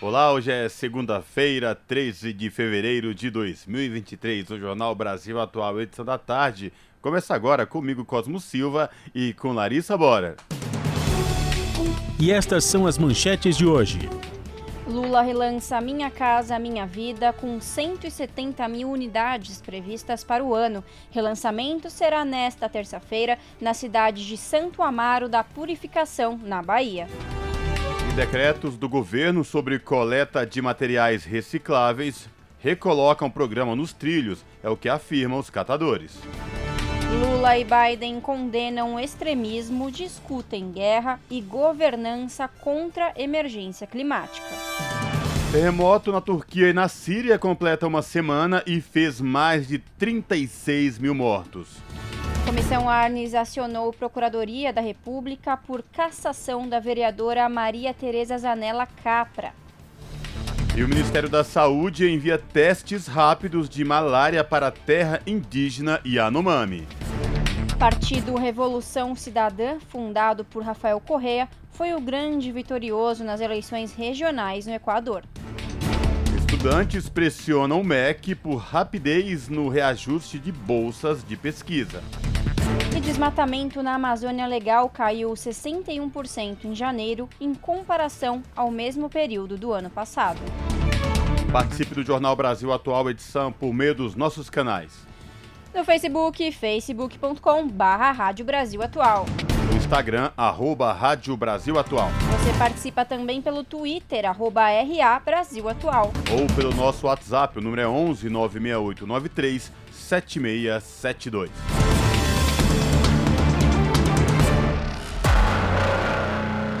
Olá, hoje é segunda-feira, 13 de fevereiro de 2023. O Jornal Brasil Atual, edição da tarde. Começa agora comigo, Cosmo Silva, e com Larissa Bora. E estas são as manchetes de hoje. Lula relança Minha Casa Minha Vida com 170 mil unidades previstas para o ano. Relançamento será nesta terça-feira na cidade de Santo Amaro da Purificação, na Bahia. Decretos do governo sobre coleta de materiais recicláveis recolocam o programa nos trilhos, é o que afirmam os catadores. Lula e Biden condenam o extremismo, discutem guerra e governança contra emergência climática. Terremoto na Turquia e na Síria completa uma semana e fez mais de 36 mil mortos. Comissão Arnes acionou Procuradoria da República por cassação da vereadora Maria Tereza Zanella Capra. E o Ministério da Saúde envia testes rápidos de malária para a terra indígena Yanomami. Partido Revolução Cidadã, fundado por Rafael Correa, foi o grande vitorioso nas eleições regionais no Equador. Estudantes pressionam o MEC por rapidez no reajuste de bolsas de pesquisa. Desmatamento na Amazônia Legal caiu 61% em janeiro, em comparação ao mesmo período do ano passado. Participe do Jornal Brasil Atual, edição por meio dos nossos canais. No Facebook, facebook.com barra Rádio Brasil Atual. No Instagram, arroba Rádio Brasil Atual. Você participa também pelo Twitter, arroba RA Brasil Atual. Ou pelo nosso WhatsApp, o número é 11 96893 7672.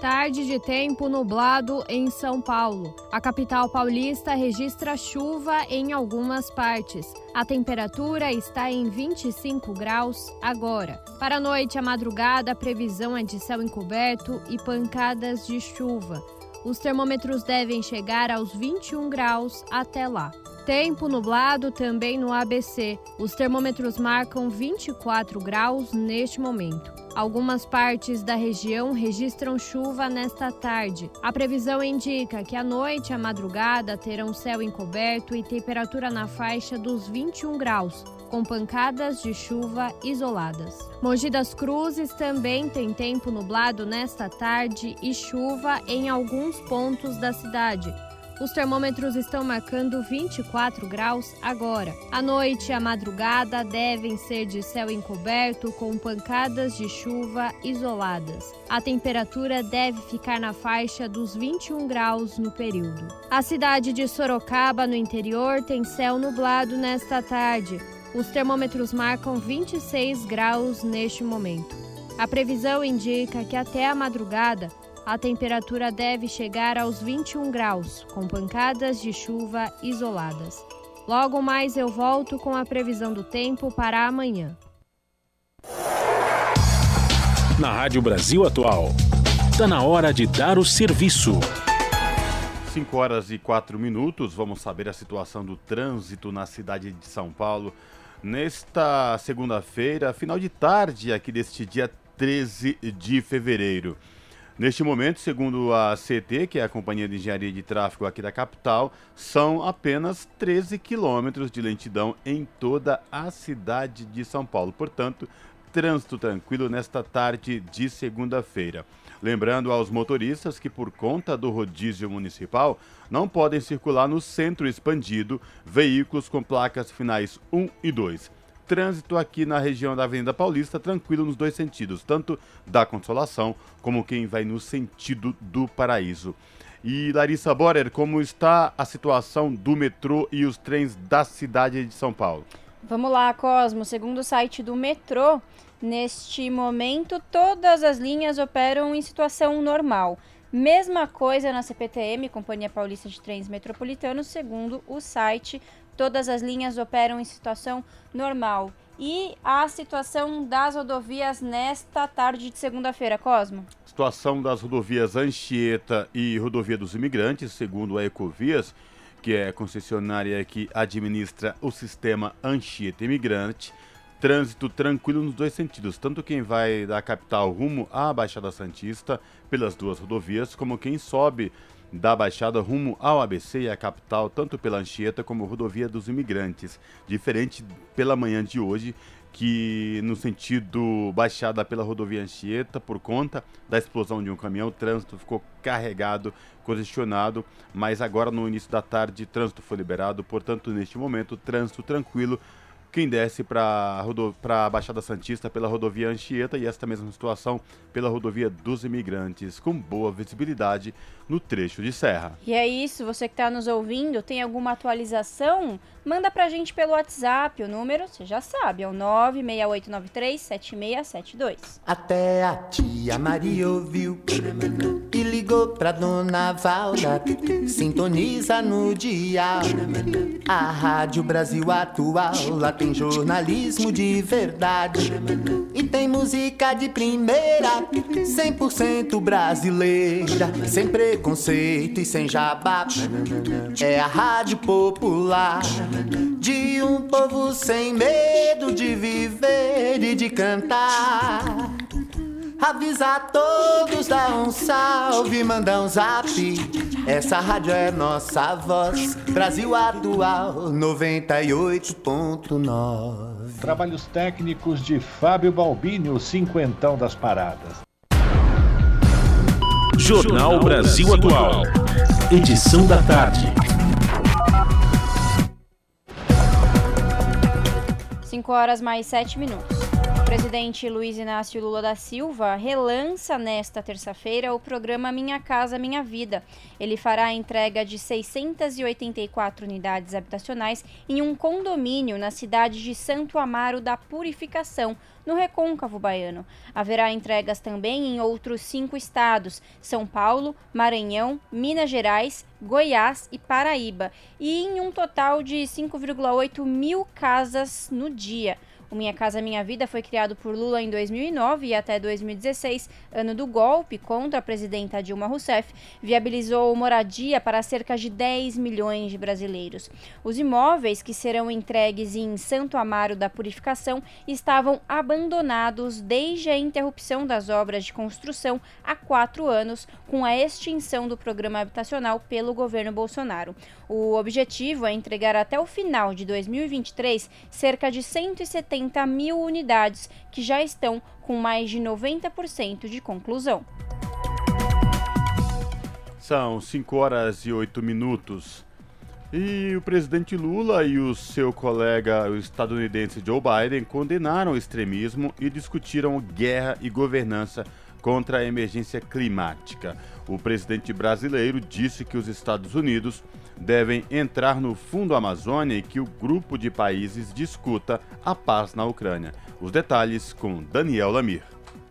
Tarde de tempo nublado em São Paulo. A capital paulista registra chuva em algumas partes. A temperatura está em 25 graus agora. Para a noite e a madrugada, a previsão é de céu encoberto e pancadas de chuva. Os termômetros devem chegar aos 21 graus até lá. Tempo nublado também no ABC. Os termômetros marcam 24 graus neste momento. Algumas partes da região registram chuva nesta tarde. A previsão indica que a noite e a madrugada terão céu encoberto e temperatura na faixa dos 21 graus, com pancadas de chuva isoladas. Mogi das Cruzes também tem tempo nublado nesta tarde e chuva em alguns pontos da cidade. Os termômetros estão marcando 24 graus agora. A noite e a madrugada devem ser de céu encoberto com pancadas de chuva isoladas. A temperatura deve ficar na faixa dos 21 graus no período. A cidade de Sorocaba, no interior, tem céu nublado nesta tarde. Os termômetros marcam 26 graus neste momento. A previsão indica que até a madrugada a temperatura deve chegar aos 21 graus, com pancadas de chuva isoladas. Logo mais eu volto com a previsão do tempo para amanhã. Na Rádio Brasil Atual, está na hora de dar o serviço. 5 horas e 4 minutos, vamos saber a situação do trânsito na cidade de São Paulo. Nesta segunda-feira, final de tarde aqui deste dia 13 de fevereiro. Neste momento, segundo a CT, que é a Companhia de Engenharia de Tráfego aqui da capital, são apenas 13 quilômetros de lentidão em toda a cidade de São Paulo. Portanto, trânsito tranquilo nesta tarde de segunda-feira. Lembrando aos motoristas que, por conta do rodízio municipal, não podem circular no centro expandido veículos com placas finais 1 e 2 trânsito aqui na região da Avenida Paulista tranquilo nos dois sentidos, tanto da Consolação como quem vai no sentido do Paraíso. E Larissa Borer, como está a situação do metrô e os trens da cidade de São Paulo? Vamos lá, Cosmo. Segundo o site do metrô, neste momento todas as linhas operam em situação normal. Mesma coisa na CPTM, Companhia Paulista de Trens Metropolitanos, segundo o site, todas as linhas operam em situação normal. E a situação das rodovias nesta tarde de segunda-feira, Cosmo? Situação das rodovias Anchieta e Rodovia dos Imigrantes, segundo a Ecovias, que é a concessionária que administra o sistema Anchieta Imigrante. Trânsito tranquilo nos dois sentidos, tanto quem vai da capital rumo à Baixada Santista pelas duas rodovias, como quem sobe da Baixada rumo ao ABC e à capital, tanto pela Anchieta como rodovia dos imigrantes. Diferente pela manhã de hoje, que no sentido Baixada pela rodovia Anchieta, por conta da explosão de um caminhão, o trânsito ficou carregado, congestionado, mas agora no início da tarde, trânsito foi liberado, portanto, neste momento, trânsito tranquilo quem desce para a Baixada Santista pela rodovia Anchieta e esta mesma situação pela rodovia dos imigrantes, com boa visibilidade no trecho de serra. E é isso, você que está nos ouvindo, tem alguma atualização? Manda para a gente pelo WhatsApp, o número, você já sabe, é o 968937672. Até a tia Maria ouviu e ligou pra dona Valda, sintoniza no dia. A Rádio Brasil Atual, lá tem jornalismo de verdade. E tem música de primeira, 100% brasileira, sem preconceito e sem jabá. É a Rádio Popular, de um povo sem medo de viver e de cantar. Avisa a todos, dá um salve, manda um zap. Essa rádio é nossa voz. Brasil Atual 98.9. Trabalhos técnicos de Fábio Balbini, o cinquentão das paradas. Jornal Brasil Atual. Edição da tarde. 5 horas mais 7 minutos presidente Luiz Inácio Lula da Silva relança nesta terça-feira o programa Minha Casa Minha Vida. Ele fará a entrega de 684 unidades habitacionais em um condomínio na cidade de Santo Amaro da Purificação, no Recôncavo Baiano. Haverá entregas também em outros cinco estados: São Paulo, Maranhão, Minas Gerais, Goiás e Paraíba, e em um total de 5,8 mil casas no dia. O Minha Casa Minha Vida foi criado por Lula em 2009 e até 2016, ano do golpe contra a presidenta Dilma Rousseff, viabilizou moradia para cerca de 10 milhões de brasileiros. Os imóveis que serão entregues em Santo Amaro da Purificação estavam abandonados desde a interrupção das obras de construção há quatro anos, com a extinção do programa habitacional pelo governo Bolsonaro. O objetivo é entregar até o final de 2023 cerca de 170 mil unidades que já estão com mais de 90% de conclusão. São 5 horas e 8 minutos. E o presidente Lula e o seu colega o estadunidense Joe Biden condenaram o extremismo e discutiram guerra e governança contra a emergência climática. O presidente brasileiro disse que os Estados Unidos devem entrar no Fundo Amazônia e que o grupo de países discuta a paz na Ucrânia. Os detalhes com Daniel Lamir.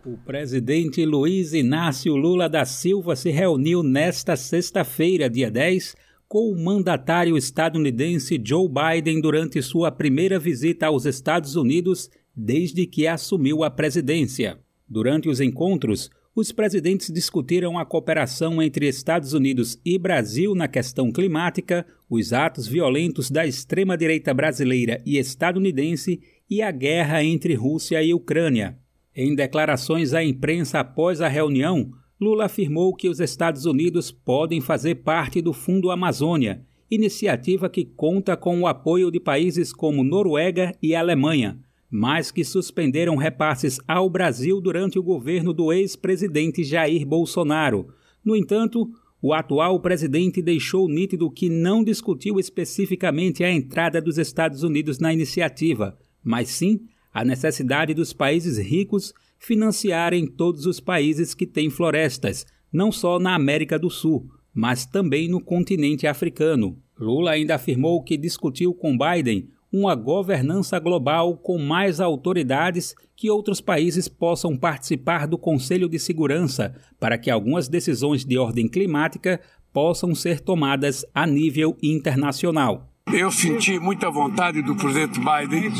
O presidente Luiz Inácio Lula da Silva se reuniu nesta sexta-feira, dia 10, com o mandatário estadunidense Joe Biden durante sua primeira visita aos Estados Unidos desde que assumiu a presidência. Durante os encontros, os presidentes discutiram a cooperação entre Estados Unidos e Brasil na questão climática, os atos violentos da extrema-direita brasileira e estadunidense e a guerra entre Rússia e Ucrânia. Em declarações à imprensa após a reunião, Lula afirmou que os Estados Unidos podem fazer parte do Fundo Amazônia, iniciativa que conta com o apoio de países como Noruega e Alemanha mas que suspenderam repasses ao Brasil durante o governo do ex-presidente Jair Bolsonaro. No entanto, o atual presidente deixou nítido que não discutiu especificamente a entrada dos Estados Unidos na iniciativa, mas sim a necessidade dos países ricos financiarem todos os países que têm florestas, não só na América do Sul, mas também no continente africano. Lula ainda afirmou que discutiu com Biden uma governança global com mais autoridades que outros países possam participar do Conselho de Segurança para que algumas decisões de ordem climática possam ser tomadas a nível internacional. Eu senti muita vontade do presidente Biden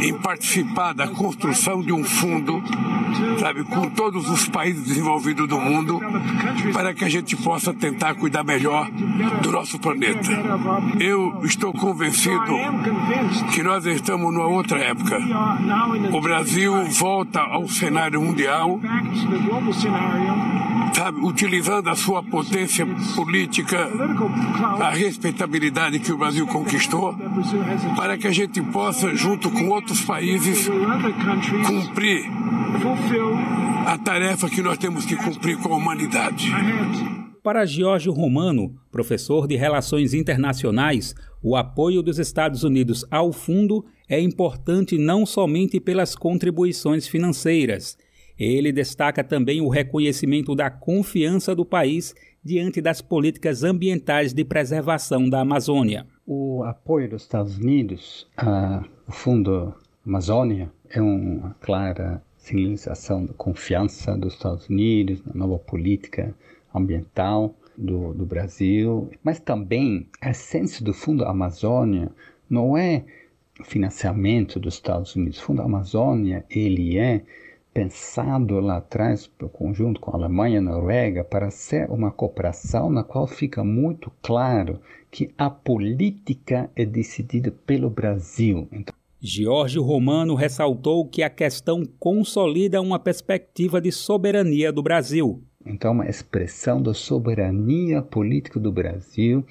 em participar da construção de um fundo, sabe, com todos os países desenvolvidos do mundo, para que a gente possa tentar cuidar melhor do nosso planeta. Eu estou convencido que nós estamos numa outra época. O Brasil volta ao cenário mundial sabe, utilizando a sua potência política, a respeitabilidade que o Brasil conquistou, para que a gente possa, junto com outros países, cumprir a tarefa que nós temos que cumprir com a humanidade. Para Giorgio Romano, professor de Relações Internacionais, o apoio dos Estados Unidos ao fundo é importante não somente pelas contribuições financeiras, ele destaca também o reconhecimento da confiança do país diante das políticas ambientais de preservação da Amazônia. O apoio dos Estados Unidos ao Fundo Amazônia é uma clara sinalização da confiança dos Estados Unidos na nova política ambiental do, do Brasil, mas também a essência do Fundo Amazônia não é financiamento dos Estados Unidos. O Fundo Amazônia ele é pensado lá atrás, conjunto com a Alemanha e a Noruega, para ser uma cooperação na qual fica muito claro que a política é decidida pelo Brasil. Então, Giorgio Romano ressaltou que a questão consolida uma perspectiva de soberania do Brasil. Então, uma expressão da soberania política do Brasil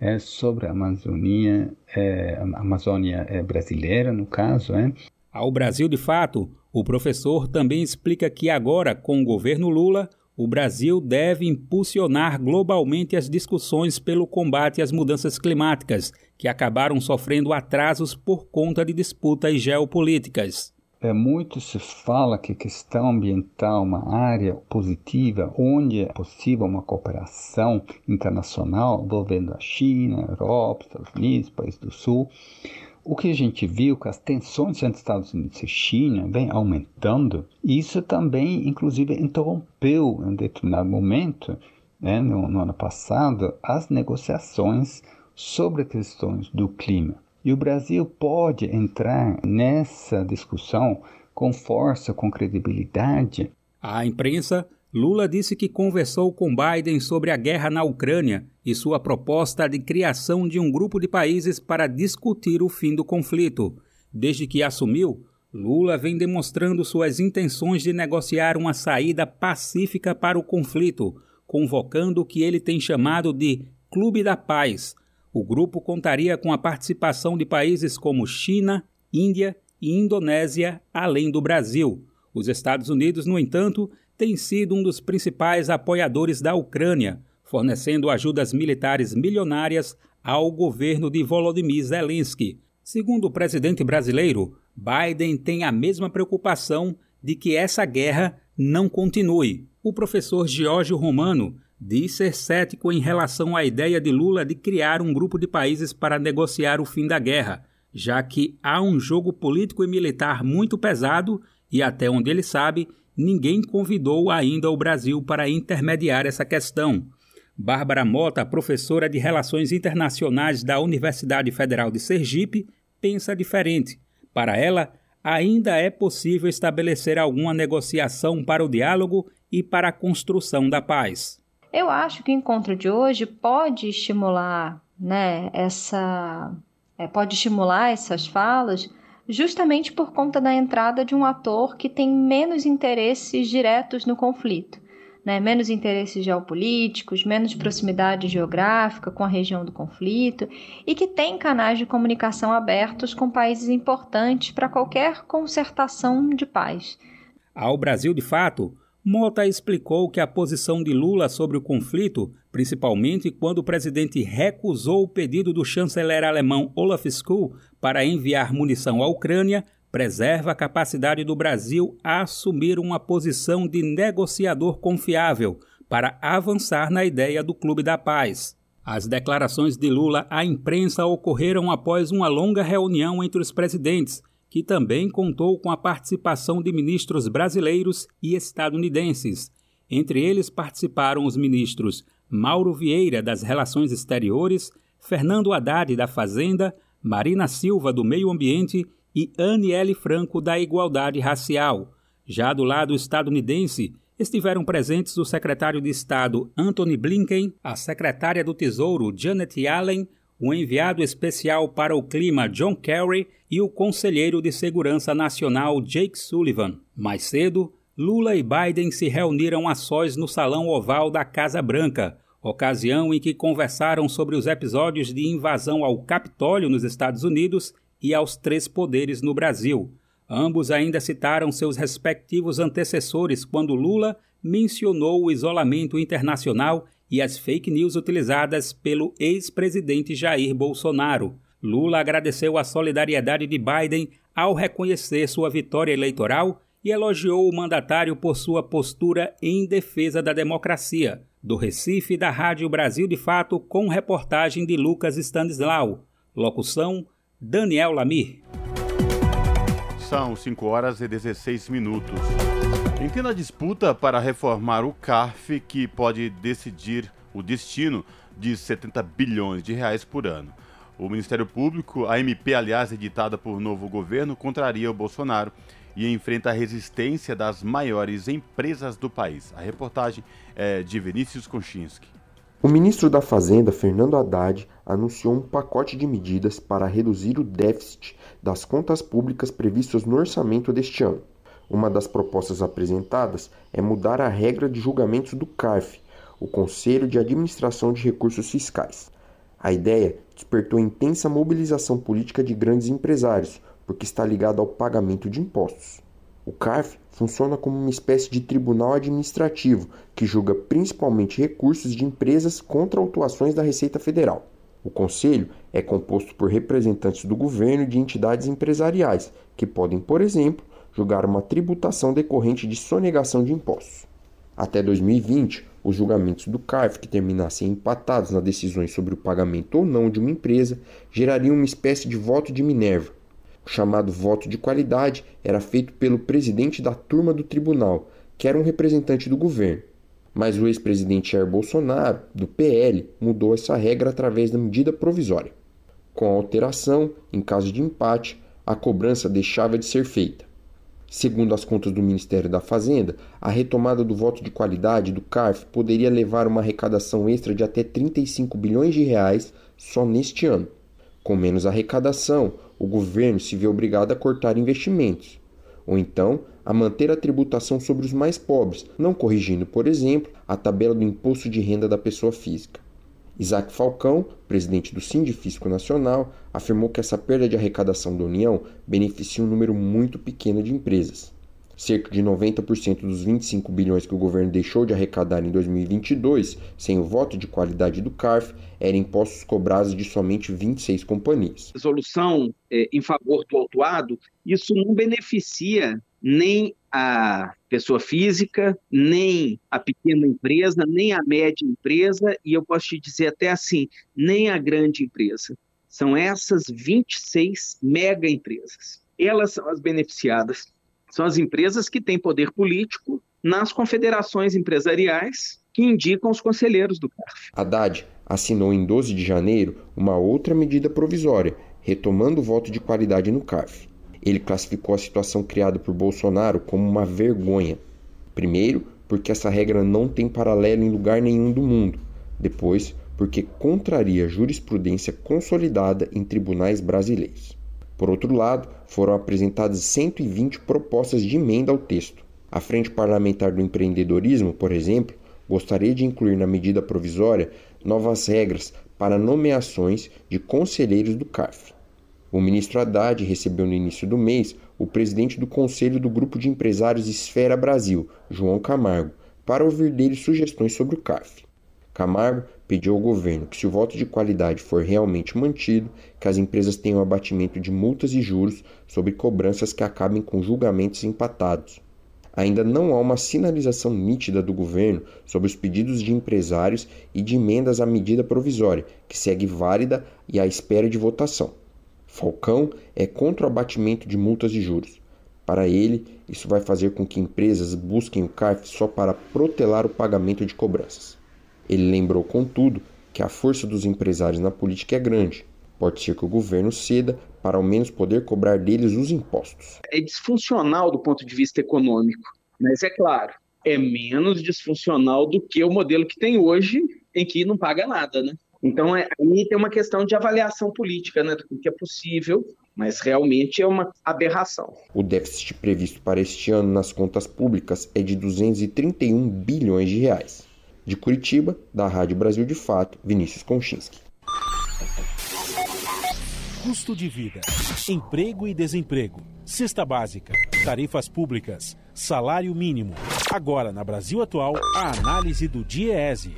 é, sobre a Amazônia, é, a Amazônia é, brasileira, no caso. É. Ao Brasil, de fato, o professor também explica que agora, com o governo Lula, o Brasil deve impulsionar globalmente as discussões pelo combate às mudanças climáticas, que acabaram sofrendo atrasos por conta de disputas geopolíticas. É, muito se fala que questão ambiental é uma área positiva, onde é possível uma cooperação internacional envolvendo a China, a Europa, Estados Unidos, países do Sul. O que a gente viu que as tensões entre Estados Unidos e China vem aumentando, e isso também, inclusive, interrompeu em determinado momento, né, no, no ano passado, as negociações sobre questões do clima. E o Brasil pode entrar nessa discussão com força, com credibilidade. A imprensa Lula disse que conversou com Biden sobre a guerra na Ucrânia e sua proposta de criação de um grupo de países para discutir o fim do conflito. Desde que assumiu, Lula vem demonstrando suas intenções de negociar uma saída pacífica para o conflito, convocando o que ele tem chamado de Clube da Paz. O grupo contaria com a participação de países como China, Índia e Indonésia, além do Brasil. Os Estados Unidos, no entanto, tem sido um dos principais apoiadores da Ucrânia, fornecendo ajudas militares milionárias ao governo de Volodymyr Zelensky. Segundo o presidente brasileiro, Biden tem a mesma preocupação de que essa guerra não continue. O professor Giorgio Romano diz ser cético em relação à ideia de Lula de criar um grupo de países para negociar o fim da guerra, já que há um jogo político e militar muito pesado e, até onde ele sabe, ninguém convidou ainda o Brasil para intermediar essa questão. Bárbara Mota, professora de Relações Internacionais da Universidade Federal de Sergipe, pensa diferente. Para ela, ainda é possível estabelecer alguma negociação para o diálogo e para a construção da paz. Eu acho que o encontro de hoje pode estimular, né, essa, é, pode estimular essas falas justamente por conta da entrada de um ator que tem menos interesses diretos no conflito. Né, menos interesses geopolíticos, menos proximidade geográfica com a região do conflito e que tem canais de comunicação abertos com países importantes para qualquer concertação de paz. Ao Brasil, de fato, Mota explicou que a posição de Lula sobre o conflito, principalmente quando o presidente recusou o pedido do chanceler alemão Olaf Scholz para enviar munição à Ucrânia, preserva a capacidade do Brasil a assumir uma posição de negociador confiável, para avançar na ideia do Clube da Paz. As declarações de Lula à imprensa ocorreram após uma longa reunião entre os presidentes, que também contou com a participação de ministros brasileiros e estadunidenses. Entre eles participaram os ministros Mauro Vieira, das Relações Exteriores, Fernando Haddad, da Fazenda, Marina Silva, do Meio Ambiente e Aniele Franco, da Igualdade Racial. Já do lado estadunidense, estiveram presentes o secretário de Estado Anthony Blinken, a secretária do Tesouro Janet Yellen, o enviado especial para o clima John Kerry e o conselheiro de Segurança Nacional Jake Sullivan. Mais cedo, Lula e Biden se reuniram a sós no Salão Oval da Casa Branca, ocasião em que conversaram sobre os episódios de invasão ao Capitólio nos Estados Unidos e aos três poderes no Brasil. Ambos ainda citaram seus respectivos antecessores quando Lula mencionou o isolamento internacional e as fake news utilizadas pelo ex-presidente Jair Bolsonaro. Lula agradeceu a solidariedade de Biden ao reconhecer sua vitória eleitoral e elogiou o mandatário por sua postura em defesa da democracia. Do Recife, da Rádio Brasil de Fato, com reportagem de Lucas Stanislau. Locução: Daniel Lamir. São 5 horas e 16 minutos. Em plena disputa para reformar o CARF, que pode decidir o destino de 70 bilhões de reais por ano. O Ministério Público, a MP, aliás, editada por novo governo, contraria o Bolsonaro e enfrenta a resistência das maiores empresas do país. A reportagem é de Vinícius Konchinski. O ministro da Fazenda, Fernando Haddad, anunciou um pacote de medidas para reduzir o déficit das contas públicas previstas no orçamento deste ano. Uma das propostas apresentadas é mudar a regra de julgamentos do CARF, o Conselho de Administração de Recursos Fiscais. A ideia despertou intensa mobilização política de grandes empresários, porque está ligado ao pagamento de impostos. O CARF funciona como uma espécie de tribunal administrativo que julga principalmente recursos de empresas contra autuações da Receita Federal. O conselho é composto por representantes do governo e de entidades empresariais, que podem, por exemplo, julgar uma tributação decorrente de sonegação de impostos. Até 2020, os julgamentos do CARF que terminassem empatados nas decisões sobre o pagamento ou não de uma empresa gerariam uma espécie de voto de Minerva. O chamado voto de qualidade era feito pelo presidente da turma do tribunal, que era um representante do governo. Mas o ex-presidente Jair Bolsonaro, do PL, mudou essa regra através da medida provisória. Com a alteração, em caso de empate, a cobrança deixava de ser feita. Segundo as contas do Ministério da Fazenda, a retomada do voto de qualidade do CARF poderia levar uma arrecadação extra de até 35 bilhões de reais só neste ano. Com menos arrecadação, o governo se vê obrigado a cortar investimentos, ou então a manter a tributação sobre os mais pobres, não corrigindo, por exemplo, a tabela do imposto de renda da pessoa física. Isaac Falcão, presidente do Sindifisco Nacional, afirmou que essa perda de arrecadação da União beneficia um número muito pequeno de empresas. Cerca de 90% dos 25 bilhões que o governo deixou de arrecadar em 2022, sem o voto de qualidade do CARF, eram impostos cobrados de somente 26 companhias. Resolução é, em favor do autuado, isso não beneficia nem a pessoa física, nem a pequena empresa, nem a média empresa, e eu posso te dizer até assim, nem a grande empresa. São essas 26 mega empresas. Elas são as beneficiadas. São as empresas que têm poder político nas confederações empresariais que indicam os conselheiros do CARF. Haddad assinou em 12 de janeiro uma outra medida provisória, retomando o voto de qualidade no CARF. Ele classificou a situação criada por Bolsonaro como uma vergonha. Primeiro, porque essa regra não tem paralelo em lugar nenhum do mundo. Depois, porque contraria jurisprudência consolidada em tribunais brasileiros. Por outro lado, foram apresentadas 120 propostas de emenda ao texto. A Frente Parlamentar do Empreendedorismo, por exemplo, gostaria de incluir na medida provisória novas regras para nomeações de conselheiros do CARF. O ministro Haddad recebeu no início do mês o presidente do Conselho do Grupo de Empresários Esfera Brasil, João Camargo, para ouvir dele sugestões sobre o CARF. Camargo pediu ao governo que, se o voto de qualidade for realmente mantido, que as empresas tenham abatimento de multas e juros sobre cobranças que acabem com julgamentos empatados. ainda não há uma sinalização nítida do governo sobre os pedidos de empresários e de emendas à medida provisória, que segue válida e à espera de votação. Falcão é contra o abatimento de multas de juros. Para ele, isso vai fazer com que empresas busquem o CARF só para protelar o pagamento de cobranças. Ele lembrou, contudo, que a força dos empresários na política é grande. Pode ser que o governo ceda para ao menos poder cobrar deles os impostos. É disfuncional do ponto de vista econômico, mas é claro, é menos disfuncional do que o modelo que tem hoje, em que não paga nada, né? Então, é, aí tem uma questão de avaliação política, né, do que é possível, mas realmente é uma aberração. O déficit previsto para este ano nas contas públicas é de 231 bilhões de reais. De Curitiba, da Rádio Brasil de Fato, Vinícius Konchinski. Custo de vida, emprego e desemprego, cesta básica, tarifas públicas, salário mínimo. Agora, na Brasil Atual, a análise do DIEESE.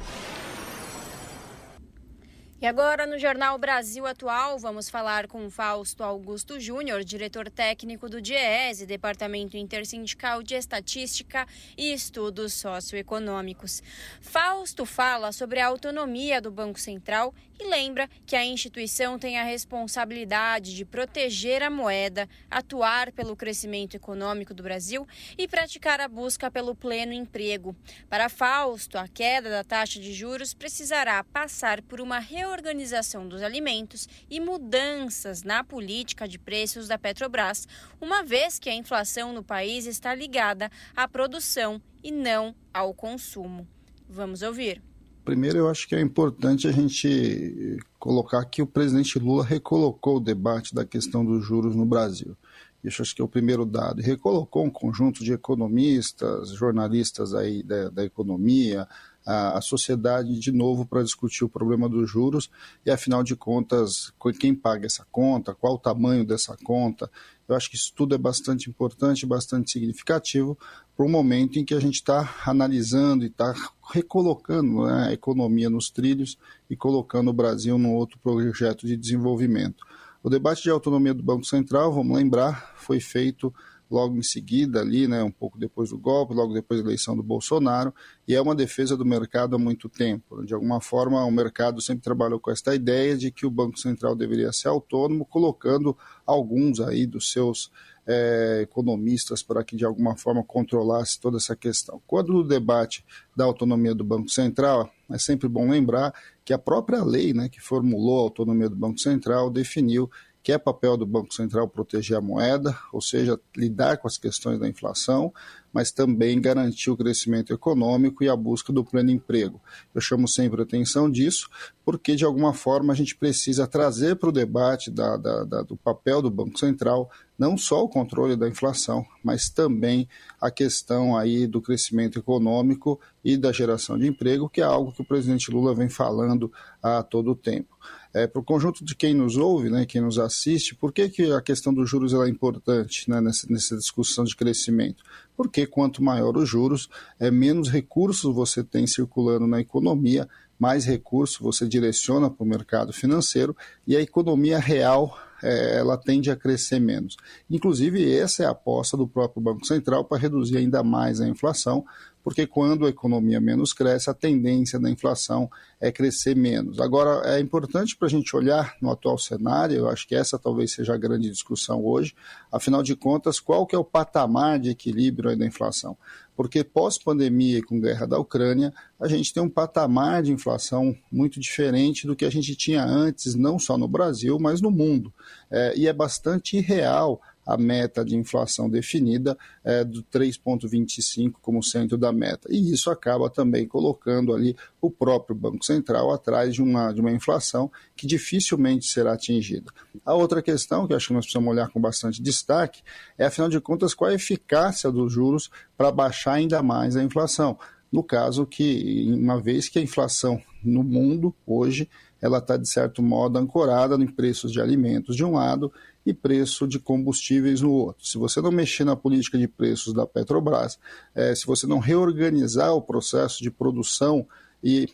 E agora, no Jornal Brasil Atual, vamos falar com Fausto Augusto Júnior, diretor técnico do DIEESE, Departamento Intersindical de Estatística e Estudos Socioeconômicos. Fausto fala sobre a autonomia do Banco Central e lembra que a instituição tem a responsabilidade de proteger a moeda, atuar pelo crescimento econômico do Brasil e praticar a busca pelo pleno emprego. Para Fausto, a queda da taxa de juros precisará passar por uma reorganização reorganização dos alimentos e mudanças na política de preços da Petrobras, uma vez que a inflação no país está ligada à produção e não ao consumo. Vamos ouvir. Primeiro, eu acho que é importante a gente colocar que o presidente Lula recolocou o debate da questão dos juros no Brasil. Isso acho que é o primeiro dado. E recolocou um conjunto de economistas, jornalistas aí da, da economia, a, a sociedade de novo para discutir o problema dos juros e, afinal de contas, quem paga essa conta, qual o tamanho dessa conta. Eu acho que isso tudo é bastante importante, bastante significativo para o momento em que a gente está analisando e está recolocando né, a economia nos trilhos e colocando o Brasil num outro projeto de desenvolvimento. O debate de autonomia do Banco Central, vamos lembrar, foi feito logo em seguida ali, né, um pouco depois do golpe, logo depois da eleição do Bolsonaro, e é uma defesa do mercado há muito tempo. De alguma forma, o mercado sempre trabalhou com esta ideia de que o Banco Central deveria ser autônomo, colocando alguns aí dos seus é, economistas para que de alguma forma controlasse toda essa questão. Quando o debate da autonomia do Banco Central, é sempre bom lembrar que a própria lei né, que formulou a autonomia do Banco Central definiu que é papel do Banco Central proteger a moeda, ou seja, lidar com as questões da inflação, mas também garantir o crescimento econômico e a busca do pleno emprego. Eu chamo sempre a atenção disso, porque de alguma forma a gente precisa trazer para o debate da, da, da, do papel do Banco Central não só o controle da inflação, mas também a questão aí do crescimento econômico e da geração de emprego, que é algo que o presidente Lula vem falando a todo o tempo. É, para o conjunto de quem nos ouve, né, quem nos assiste, por que, que a questão dos juros é importante né, nessa, nessa discussão de crescimento? Porque quanto maior os juros, é, menos recursos você tem circulando na economia, mais recursos você direciona para o mercado financeiro e a economia real é, ela tende a crescer menos. Inclusive, essa é a aposta do próprio Banco Central para reduzir ainda mais a inflação, porque quando a economia menos cresce, a tendência da inflação é crescer menos. Agora, é importante para a gente olhar no atual cenário, eu acho que essa talvez seja a grande discussão hoje, afinal de contas, qual que é o patamar de equilíbrio da inflação? Porque pós-pandemia e com guerra da Ucrânia, a gente tem um patamar de inflação muito diferente do que a gente tinha antes, não só no Brasil, mas no mundo. É, e é bastante irreal a meta de inflação definida é, do 3,25 como centro da meta. E isso acaba também colocando ali o próprio Banco Central atrás de uma, de uma inflação que dificilmente será atingida. A outra questão, que acho que nós precisamos olhar com bastante destaque, é, afinal de contas, qual a eficácia dos juros para baixar ainda mais a inflação. No caso que, uma vez que a inflação no mundo hoje ela está, de certo modo, ancorada em preços de alimentos de um lado e preço de combustíveis no outro. Se você não mexer na política de preços da Petrobras, é, se você não reorganizar o processo de produção e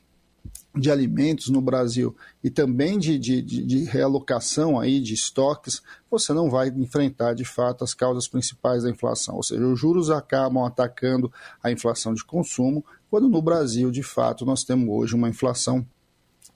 de alimentos no Brasil e também de, de, de, realocação aí de estoques, você não vai enfrentar de fato as causas principais da inflação. Ou seja, os juros acabam atacando a inflação de consumo, quando no Brasil, de fato, nós temos hoje uma inflação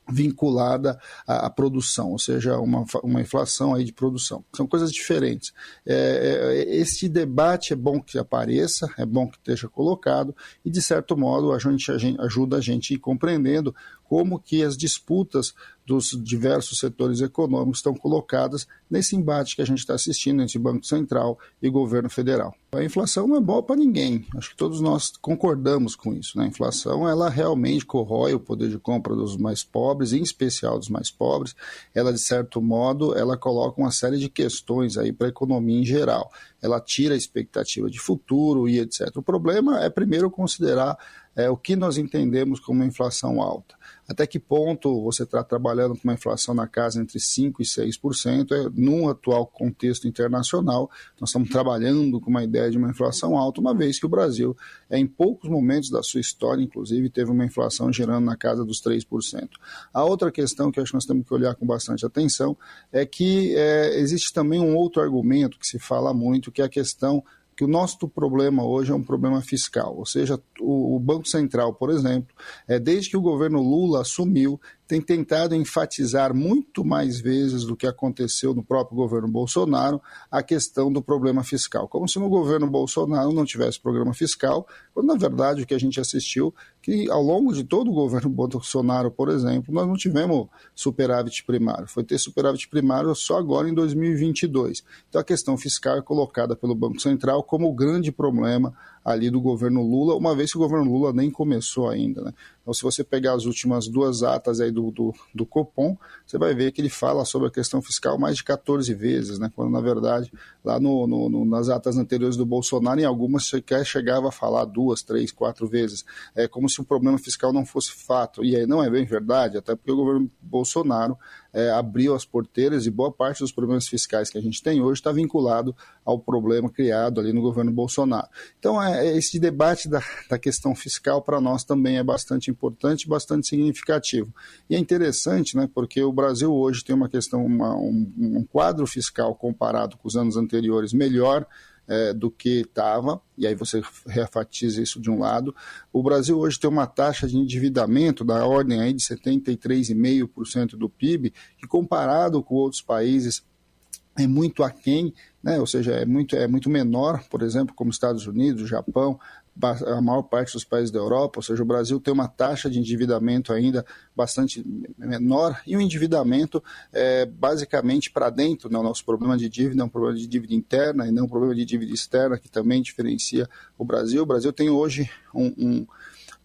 vinculada à, à, produção, ou seja, uma, uma inflação aí de produção. São coisas diferentes. É, é, esse debate é bom que apareça, é bom que esteja colocado e, de certo modo, a gente, a gente ajuda a gente a ir compreendendo como que as disputas dos diversos setores econômicos estão colocadas nesse embate que a gente está assistindo entre Banco Central e governo federal. A inflação não é boa para ninguém. Acho que todos nós concordamos com isso. Né? A inflação ela realmente corrói o poder de compra dos mais pobres, em especial dos mais pobres. Ela de certo modo ela coloca uma série de questões aí para a economia em geral. Ela tira a expectativa de futuro e etc. O problema é primeiro considerar é, o que nós entendemos como inflação alta até que ponto você está trabalhando com uma inflação na casa entre 5% e 6%, é, num atual contexto internacional, nós estamos trabalhando com uma ideia de uma inflação alta, uma vez que o Brasil, é, em poucos momentos da sua história, inclusive, teve uma inflação girando na casa dos 3%. A outra questão que acho que nós temos que olhar com bastante atenção é que é, existe também um outro argumento que se fala muito, que é a questão que o nosso problema hoje é um problema fiscal, ou seja, o, Banco Central, por exemplo, é, desde que o governo Lula assumiu, tem tentado enfatizar muito mais vezes do que aconteceu no próprio governo Bolsonaro a questão do problema fiscal. Como se no governo Bolsonaro não tivesse programa fiscal, quando na verdade o que a gente assistiu que ao longo de todo o governo Bolsonaro, por exemplo, nós não tivemos superávit primário. Foi ter superávit primário só agora em 2022. Então a questão fiscal é colocada pelo Banco Central como o grande problema ali do governo Lula, uma vez que o governo Lula nem começou ainda. Né? Então, se você pegar as últimas duas atas aí do, do, do, Copom, você vai ver que ele fala sobre a questão fiscal mais de 14 vezes, né? quando na verdade, lá no, no, no nas atas anteriores do Bolsonaro, em algumas sequer chegava a falar duas, três, quatro vezes. É como se o problema fiscal não fosse fato. E aí não é bem verdade, até porque o governo Bolsonaro é, abriu as porteiras e boa parte dos problemas fiscais que a gente tem hoje está vinculado ao problema criado ali no governo Bolsonaro. Então, é, é esse debate da, da questão fiscal para nós também é bastante importante, bastante significativo. E é interessante, né, porque o Brasil hoje tem uma questão, uma, um, um quadro fiscal comparado com os anos anteriores melhor é, do que estava, e aí você reafatiza isso de um lado. O Brasil hoje tem uma taxa de endividamento da ordem aí de 73,5% do PIB, que comparado com outros países é muito aquém, né? ou seja, é muito, é muito menor, por exemplo, como Estados Unidos, Japão, a maior parte dos países da Europa, ou seja, o Brasil tem uma taxa de endividamento ainda bastante menor e o endividamento é basicamente para dentro. Né? O nosso problema de dívida é um problema de dívida interna e não um problema de dívida externa, que também diferencia o Brasil. O Brasil tem hoje um, um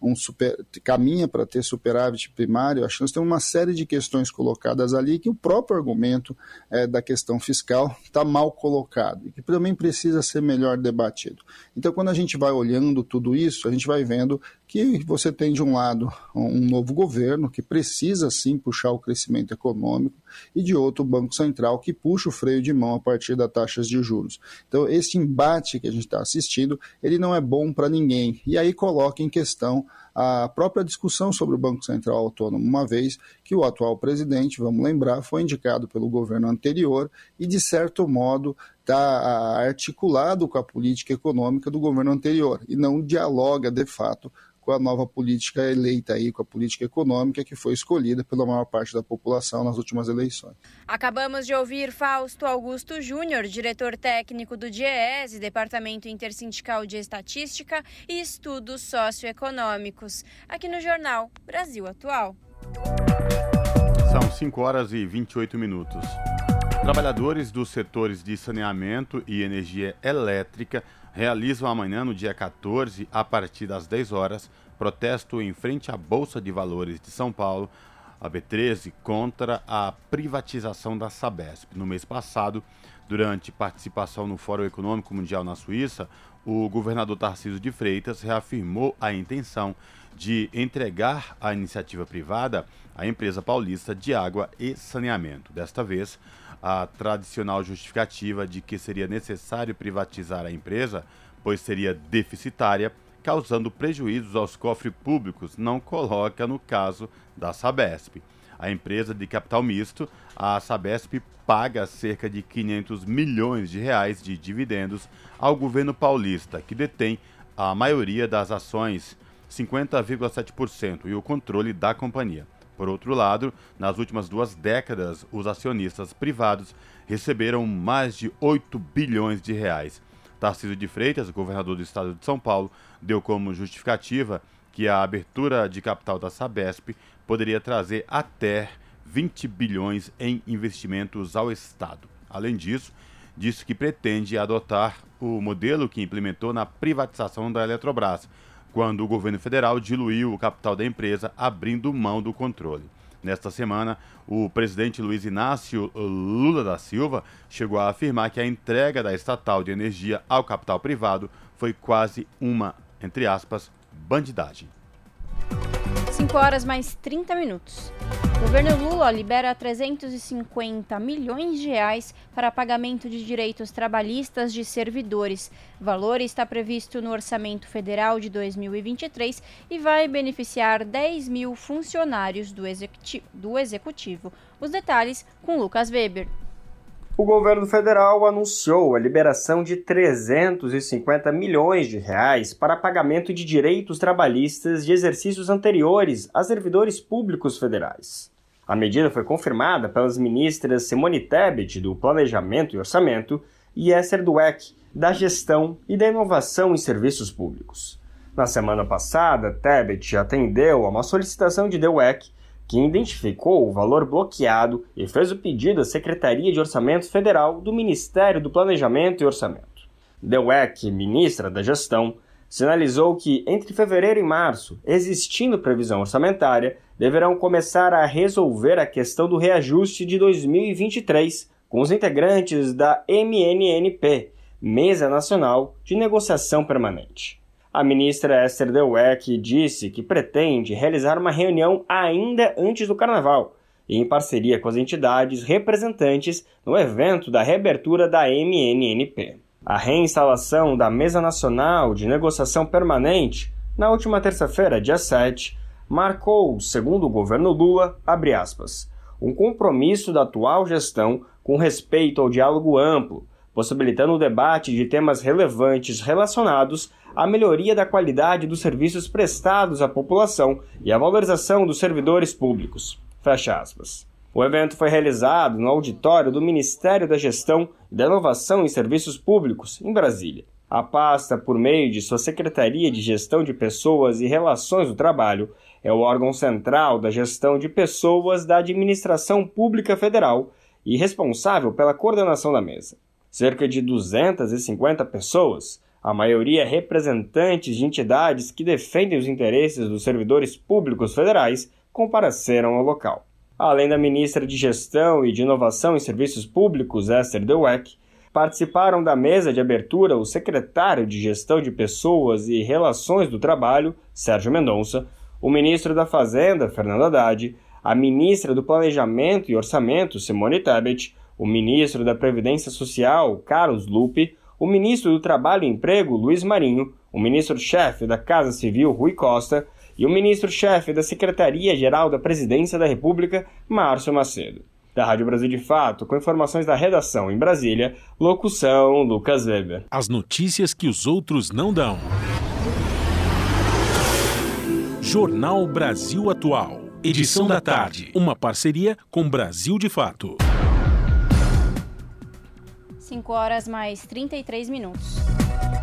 um super, caminha para ter superávit primário, acho que nós temos uma série de questões colocadas ali que o próprio argumento é, da questão fiscal está mal colocado e que também precisa ser melhor debatido. Então, quando a gente vai olhando tudo isso, a gente vai vendo que você tem, de um lado, um novo governo que precisa sim puxar o crescimento econômico, e de outro, o Banco Central que puxa o freio de mão a partir das taxas de juros. Então, esse embate que a gente está assistindo, ele não é bom para ninguém. E aí coloca em questão a própria discussão sobre o Banco Central Autônomo, uma vez que o atual presidente, vamos lembrar, foi indicado pelo governo anterior e, de certo modo, está articulado com a política econômica do governo anterior e não dialoga de fato com a nova política eleita aí, com a política econômica que foi escolhida pela maior parte da população nas últimas eleições. Acabamos de ouvir Fausto Augusto Júnior, diretor técnico do DIEESE, Departamento Intersindical de Estatística e Estudos Socioeconômicos, aqui no jornal Brasil Atual. São 5 horas e 28 minutos. Trabalhadores dos setores de saneamento e energia elétrica realizam amanhã, no dia 14, a partir das 10 horas, protesto em frente à Bolsa de Valores de São Paulo, a B13, contra a privatização da Sabesp. No mês passado, durante participação no Fórum Econômico Mundial na Suíça, o governador Tarcísio de Freitas reafirmou a intenção de entregar à iniciativa privada a empresa paulista de água e saneamento. Desta vez, a tradicional justificativa de que seria necessário privatizar a empresa, pois seria deficitária, causando prejuízos aos cofres públicos, não coloca no caso da Sabesp. A empresa de capital misto, a Sabesp paga cerca de 500 milhões de reais de dividendos ao governo paulista, que detém a maioria das ações, 50,7%, e o controle da companhia. Por outro lado, nas últimas duas décadas, os acionistas privados receberam mais de 8 bilhões de reais. Tarcísio de Freitas, governador do estado de São Paulo, deu como justificativa que a abertura de capital da Sabesp poderia trazer até 20 bilhões em investimentos ao Estado. Além disso, disse que pretende adotar o modelo que implementou na privatização da Eletrobras, quando o governo federal diluiu o capital da empresa, abrindo mão do controle. Nesta semana, o presidente Luiz Inácio Lula da Silva chegou a afirmar que a entrega da estatal de energia ao capital privado foi quase uma, entre aspas, bandidagem. 5 horas mais 30 minutos. O governo Lula libera 350 milhões de reais para pagamento de direitos trabalhistas de servidores. O valor está previsto no Orçamento Federal de 2023 e vai beneficiar 10 mil funcionários do, do Executivo. Os detalhes com Lucas Weber. O governo federal anunciou a liberação de 350 milhões de reais para pagamento de direitos trabalhistas de exercícios anteriores a servidores públicos federais. A medida foi confirmada pelas ministras Simone Tebet, do Planejamento e Orçamento, e Esther Dweck, da Gestão e da Inovação em Serviços Públicos. Na semana passada, Tebet atendeu a uma solicitação de Dweck que identificou o valor bloqueado e fez o pedido à Secretaria de Orçamento Federal do Ministério do Planejamento e Orçamento. Dweck, ministra da Gestão, sinalizou que entre fevereiro e março, existindo previsão orçamentária, deverão começar a resolver a questão do reajuste de 2023 com os integrantes da MNNP, Mesa Nacional de Negociação Permanente. A ministra Esther Dweck disse que pretende realizar uma reunião ainda antes do carnaval, em parceria com as entidades representantes no evento da reabertura da MNNP. A reinstalação da Mesa Nacional de Negociação Permanente, na última terça-feira, dia 7, marcou, segundo o governo Lula, aspas, um compromisso da atual gestão com respeito ao diálogo amplo, possibilitando o debate de temas relevantes relacionados à melhoria da qualidade dos serviços prestados à população e à valorização dos servidores públicos. Fecha aspas. O evento foi realizado no auditório do Ministério da Gestão e da Inovação em Serviços Públicos, em Brasília. A pasta, por meio de sua Secretaria de Gestão de Pessoas e Relações do Trabalho, é o órgão central da gestão de pessoas da Administração Pública Federal e responsável pela coordenação da mesa. Cerca de 250 pessoas, a maioria representantes de entidades que defendem os interesses dos servidores públicos federais, compareceram ao local. Além da ministra de Gestão e de Inovação em Serviços Públicos, Esther Dweck, participaram da mesa de abertura o secretário de Gestão de Pessoas e Relações do Trabalho, Sérgio Mendonça, o ministro da Fazenda, Fernando Haddad, a ministra do Planejamento e Orçamento, Simone Tebet, o ministro da Previdência Social, Carlos Lupe, o ministro do Trabalho e Emprego, Luiz Marinho, o ministro-chefe da Casa Civil, Rui Costa, e o ministro-chefe da Secretaria-Geral da Presidência da República, Márcio Macedo. Da Rádio Brasil de Fato, com informações da redação em Brasília, locução Lucas Weber. As notícias que os outros não dão. Jornal Brasil Atual. Edição da tarde. Uma parceria com Brasil de Fato. 5 horas mais 33 minutos.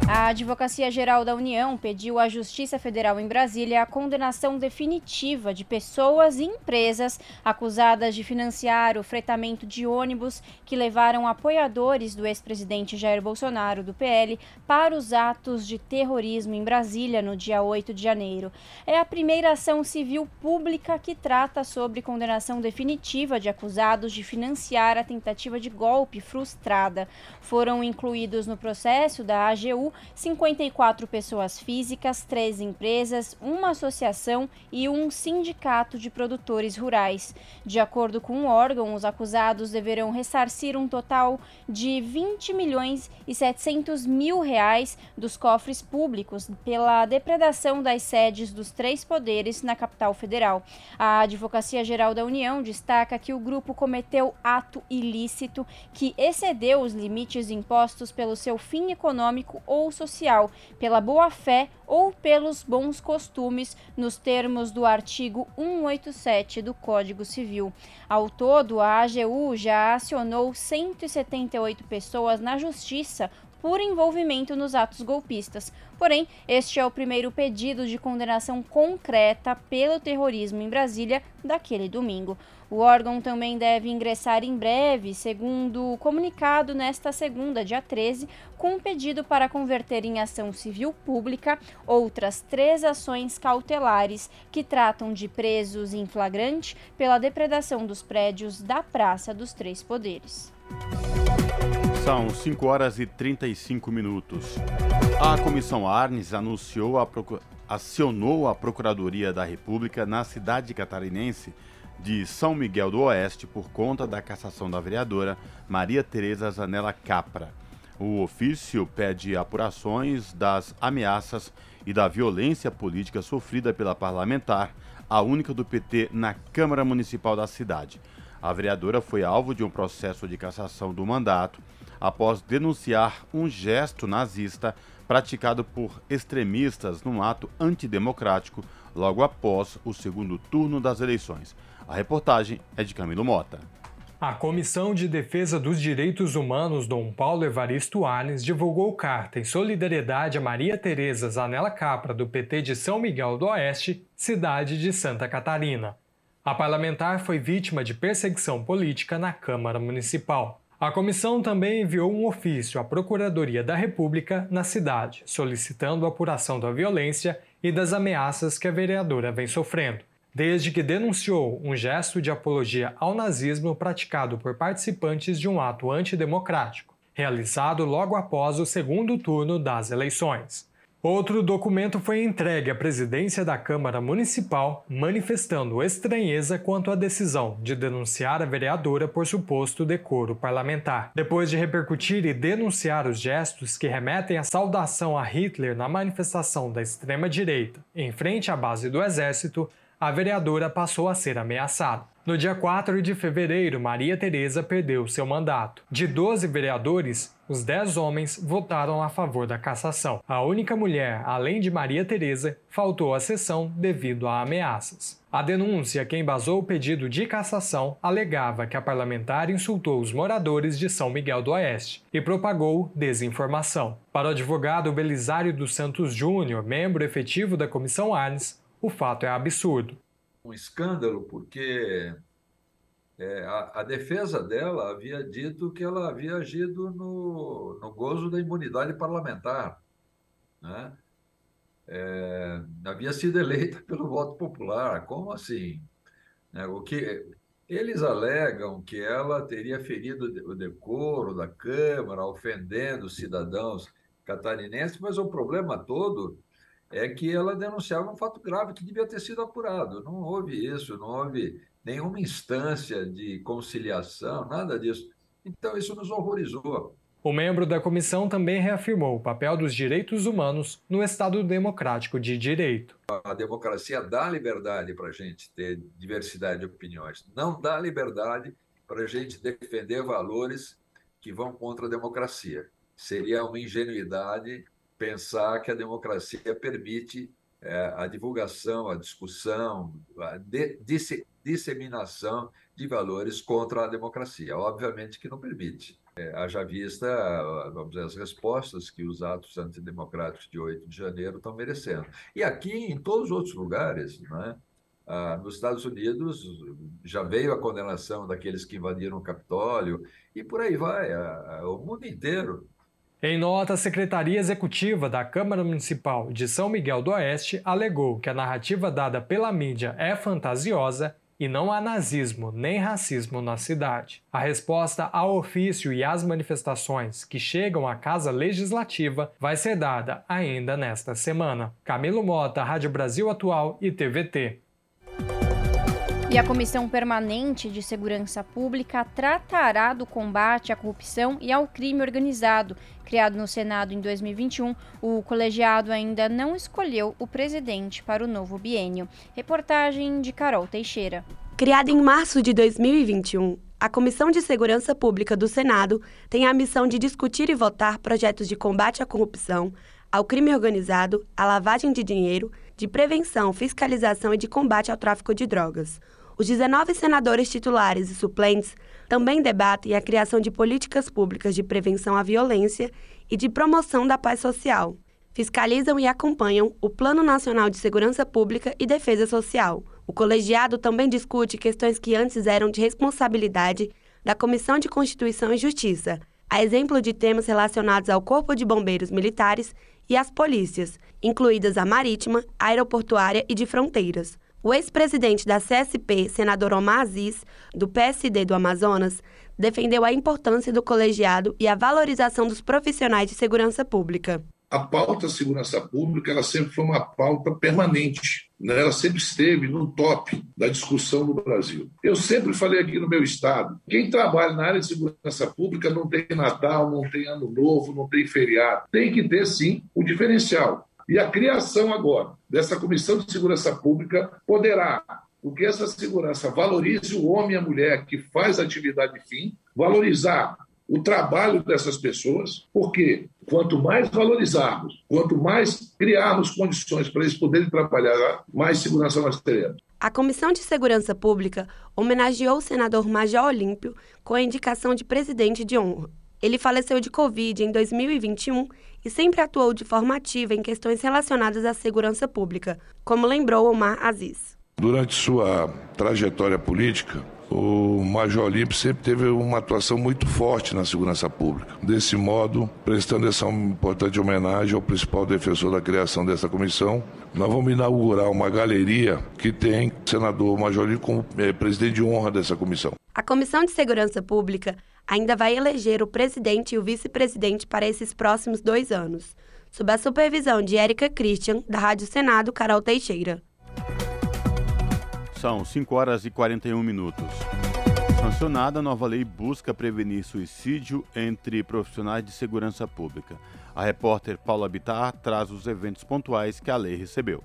A Advocacia Geral da União pediu à Justiça Federal em Brasília a condenação definitiva de pessoas e empresas acusadas de financiar o fretamento de ônibus que levaram apoiadores do ex-presidente Jair Bolsonaro, do PL, para os atos de terrorismo em Brasília no dia 8 de janeiro. É a primeira ação civil pública que trata sobre condenação definitiva de acusados de financiar a tentativa de golpe frustrada. Foram incluídos no processo da AGU 54 pessoas físicas, três empresas, uma associação e um sindicato de produtores rurais. De acordo com o órgão, os acusados deverão ressarcir um total de 20 milhões e 700 mil reais dos cofres públicos pela depredação das sedes dos três poderes na capital federal. A Advocacia Geral da União destaca que o grupo cometeu ato ilícito que excedeu os limites impostos pelo seu fim econômico ou social, pela boa-fé ou pelos bons costumes, nos termos do artigo 187 do Código Civil. Ao todo, a AGU já acionou 178 pessoas na Justiça por envolvimento nos atos golpistas. Porém, este é o primeiro pedido de condenação concreta pelo terrorismo em Brasília daquele domingo. O órgão também deve ingressar em breve, segundo comunicado nesta segunda, dia 13, com um pedido para converter em ação civil pública outras três ações cautelares que tratam de presos em flagrante pela depredação dos prédios da Praça dos Três Poderes. São 5 horas e 35 minutos. A Comissão Arnes anunciou a acionou a Procuradoria da República na cidade catarinense de São Miguel do Oeste por conta da cassação da vereadora Maria Tereza Zanella Capra. O ofício pede apurações das ameaças e da violência política sofrida pela parlamentar, a única do PT na Câmara Municipal da cidade. A vereadora foi alvo de um processo de cassação do mandato após denunciar um gesto nazista praticado por extremistas num ato antidemocrático logo após o segundo turno das eleições. A reportagem é de Camilo Mota. A Comissão de Defesa dos Direitos Humanos Dom Paulo Evaristo Arnes divulgou carta em solidariedade a Maria Tereza Zanella Capra, do PT de São Miguel do Oeste, cidade de Santa Catarina. A parlamentar foi vítima de perseguição política na Câmara Municipal. A comissão também enviou um ofício à Procuradoria da República na cidade, solicitando a apuração da violência e das ameaças que a vereadora vem sofrendo, desde que denunciou um gesto de apologia ao nazismo praticado por participantes de um ato antidemocrático, realizado logo após o segundo turno das eleições. Outro documento foi entregue à presidência da Câmara Municipal, manifestando estranheza quanto à decisão de denunciar a vereadora por suposto decoro parlamentar. Depois de repercutir e denunciar os gestos que remetem à saudação a Hitler na manifestação da extrema-direita em frente à base do Exército, a vereadora passou a ser ameaçada. No dia 4 de fevereiro, Maria Tereza perdeu seu mandato. De 12 vereadores, os 10 homens votaram a favor da cassação. A única mulher, além de Maria Tereza, faltou à sessão devido a ameaças. A denúncia que embasou o pedido de cassação alegava que a parlamentar insultou os moradores de São Miguel do Oeste e propagou desinformação. Para o advogado Belisário dos Santos Júnior, membro efetivo da Comissão Arnes, o fato é absurdo um escândalo, porque é, a, a, defesa dela havia dito que ela havia agido no, no gozo da imunidade parlamentar. Né? É, havia sido eleita pelo voto popular. Como assim? É, o que eles alegam que ela teria ferido o decoro da Câmara, ofendendo os cidadãos catarinenses, mas o problema todo é que ela denunciava um fato grave que devia ter sido apurado. Não houve isso, não houve nenhuma instância de conciliação, nada disso. Então, isso nos horrorizou. O membro da comissão também reafirmou o papel dos direitos humanos no Estado democrático de direito. A democracia dá liberdade para a gente ter diversidade de opiniões, não dá liberdade para a gente defender valores que vão contra a democracia. Seria uma ingenuidade pensar que a democracia permite é, a divulgação, a discussão, a de, disse, disseminação de valores contra a democracia. Obviamente que não permite. É, haja vista, vamos dizer, as respostas que os atos antidemocráticos de 8 de janeiro estão merecendo. E aqui, em todos os outros lugares, né? Ah, nos Estados Unidos já veio a condenação daqueles que invadiram o Capitólio e por aí vai. A, a, o mundo inteiro em nota, a Secretaria Executiva da Câmara Municipal de São Miguel do Oeste alegou que a narrativa dada pela mídia é fantasiosa e não há nazismo nem racismo na cidade. A resposta ao ofício e às manifestações que chegam à Casa Legislativa vai ser dada ainda nesta semana. Camilo Mota, Rádio Brasil Atual e TVT. E a Comissão Permanente de Segurança Pública tratará do combate à corrupção e ao crime organizado. Criado no Senado em 2021, o colegiado ainda não escolheu o presidente para o novo biênio. Reportagem de Carol Teixeira. Criada em março de 2021, a Comissão de Segurança Pública do Senado tem a missão de discutir e votar projetos de combate à corrupção, ao crime organizado, à lavagem de dinheiro, de prevenção, fiscalização e de combate ao tráfico de drogas. Os 19 senadores titulares e suplentes também debatem a criação de políticas públicas de prevenção à violência e de promoção da paz social. Fiscalizam e acompanham o Plano Nacional de Segurança Pública e Defesa Social. O colegiado também discute questões que antes eram de responsabilidade da Comissão de Constituição e Justiça, a exemplo de temas relacionados ao Corpo de Bombeiros Militares e às polícias, incluídas a marítima, aeroportuária e de fronteiras. O ex-presidente da CSP, senador Omar Aziz, do PSD do Amazonas, defendeu a importância do colegiado e a valorização dos profissionais de segurança pública. A pauta segurança pública ela sempre foi uma pauta permanente, né? ela sempre esteve no top da discussão no Brasil. Eu sempre falei aqui no meu estado: quem trabalha na área de segurança pública não tem Natal, não tem Ano Novo, não tem feriado. Tem que ter sim o diferencial. E a criação agora dessa Comissão de Segurança Pública poderá, porque essa segurança valorize o homem e a mulher que faz atividade fim, valorizar o trabalho dessas pessoas, porque quanto mais valorizarmos, quanto mais criarmos condições para eles poderem trabalhar, mais segurança nós teremos. A Comissão de Segurança Pública homenageou o senador Major Olímpio com a indicação de presidente de honra. Ele faleceu de Covid em 2021 e sempre atuou de forma ativa em questões relacionadas à segurança pública, como lembrou Omar Aziz. Durante sua trajetória política, o Major Olímpio sempre teve uma atuação muito forte na segurança pública. Desse modo, prestando essa importante homenagem ao principal defensor da criação dessa comissão, nós vamos inaugurar uma galeria que tem o senador Major Olímpio como é, presidente de honra dessa comissão. A Comissão de Segurança Pública ainda vai eleger o presidente e o vice-presidente para esses próximos dois anos, sob a supervisão de Érica Christian, da Rádio Senado, Carol Teixeira. São 5 horas e 41 minutos. Sancionada, a nova lei busca prevenir suicídio entre profissionais de segurança pública. A repórter Paula Bittar traz os eventos pontuais que a lei recebeu.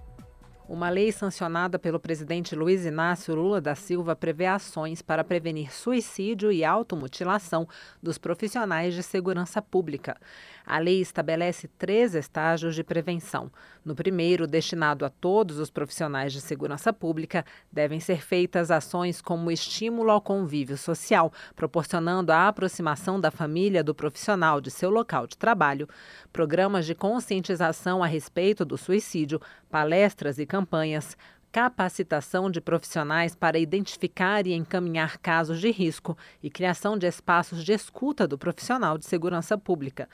Uma lei sancionada pelo presidente Luiz Inácio Lula da Silva prevê ações para prevenir suicídio e automutilação dos profissionais de segurança pública. A lei estabelece três estágios de prevenção. No primeiro, destinado a todos os profissionais de segurança pública, devem ser feitas ações como estímulo ao convívio social, proporcionando a aproximação da família do profissional de seu local de trabalho, programas de conscientização a respeito do suicídio, palestras e campanhas, capacitação de profissionais para identificar e encaminhar casos de risco e criação de espaços de escuta do profissional de segurança pública.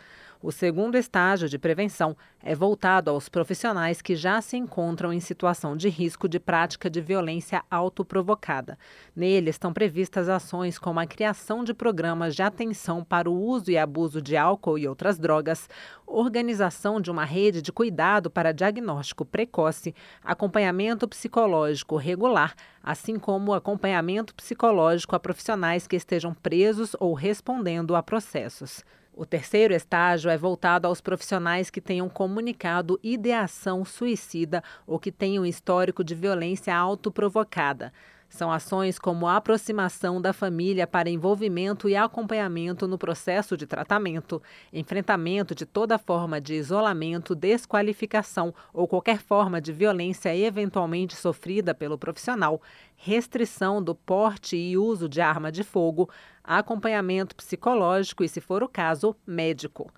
O segundo estágio de prevenção é voltado aos profissionais que já se encontram em situação de risco de prática de violência autoprovocada. Nele estão previstas ações como a criação de programas de atenção para o uso e abuso de álcool e outras drogas, organização de uma rede de cuidado para diagnóstico precoce, acompanhamento psicológico regular, assim como acompanhamento psicológico a profissionais que estejam presos ou respondendo a processos. O terceiro estágio é voltado aos profissionais que tenham comunicado ideação suicida ou que tenham histórico de violência autoprovocada. São ações como a aproximação da família para envolvimento e acompanhamento no processo de tratamento, enfrentamento de toda forma de isolamento, desqualificação ou qualquer forma de violência eventualmente sofrida pelo profissional, restrição do porte e uso de arma de fogo, acompanhamento psicológico e, se for o caso, médico.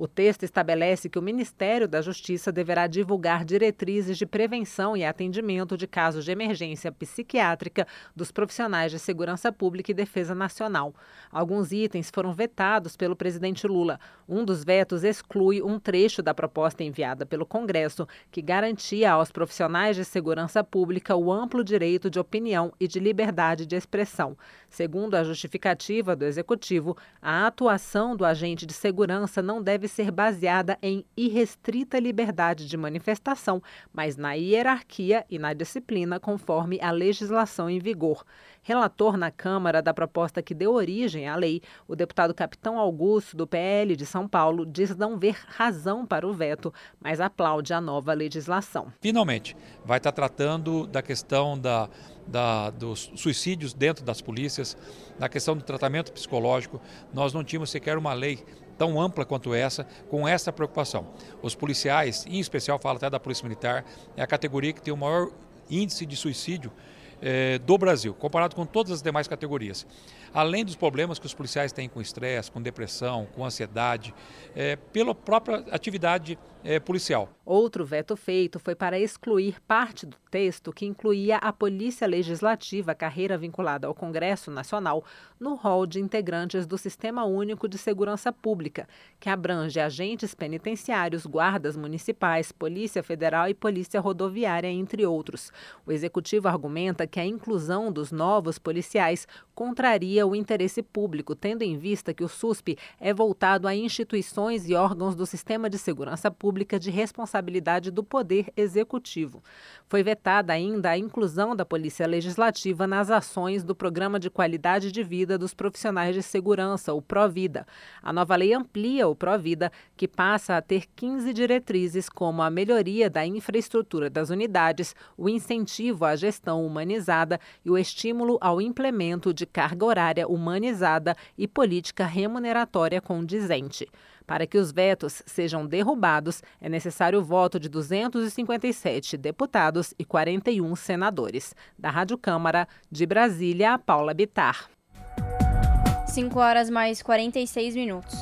O texto estabelece que o Ministério da Justiça deverá divulgar diretrizes de prevenção e atendimento de casos de emergência psiquiátrica dos profissionais de segurança pública e defesa nacional. Alguns itens foram vetados pelo presidente Lula. Um dos vetos exclui um trecho da proposta enviada pelo Congresso que garantia aos profissionais de segurança pública o amplo direito de opinião e de liberdade de expressão. Segundo a justificativa do Executivo, a atuação do agente de segurança não deve ser baseada em irrestrita liberdade de manifestação, mas na hierarquia e na disciplina conforme a legislação em vigor. Relator na Câmara da proposta que deu origem à lei, o deputado Capitão Augusto, do PL de São Paulo, diz não ver razão para o veto, mas aplaude a nova legislação. Finalmente, vai estar tratando da questão da, da, dos suicídios dentro das polícias, da questão do tratamento psicológico. Nós não tínhamos sequer uma lei tão ampla quanto essa, com essa preocupação. Os policiais, em especial falo até da Polícia Militar, é a categoria que tem o maior índice de suicídio eh, do Brasil, comparado com todas as demais categorias. Além dos problemas que os policiais têm com estresse, com depressão, com ansiedade, eh, pela própria atividade é, policial. Outro veto feito foi para excluir parte do texto que incluía a Polícia Legislativa, carreira vinculada ao Congresso Nacional, no rol de integrantes do Sistema Único de Segurança Pública, que abrange agentes penitenciários, guardas municipais, Polícia Federal e Polícia Rodoviária, entre outros. O executivo argumenta que a inclusão dos novos policiais contraria o interesse público, tendo em vista que o SUSP é voltado a instituições e órgãos do sistema de segurança pública de responsabilidade do Poder Executivo. Foi vetada ainda a inclusão da Polícia Legislativa nas ações do Programa de Qualidade de Vida dos Profissionais de Segurança, o Provida. A nova lei amplia o Provida, que passa a ter 15 diretrizes, como a melhoria da infraestrutura das unidades, o incentivo à gestão humanizada e o estímulo ao implemento de carga horária humanizada e política remuneratória condizente. Para que os vetos sejam derrubados, é necessário o voto de 257 deputados e 41 senadores. Da Rádio Câmara, de Brasília, Paula Bitar. 5 horas mais 46 minutos.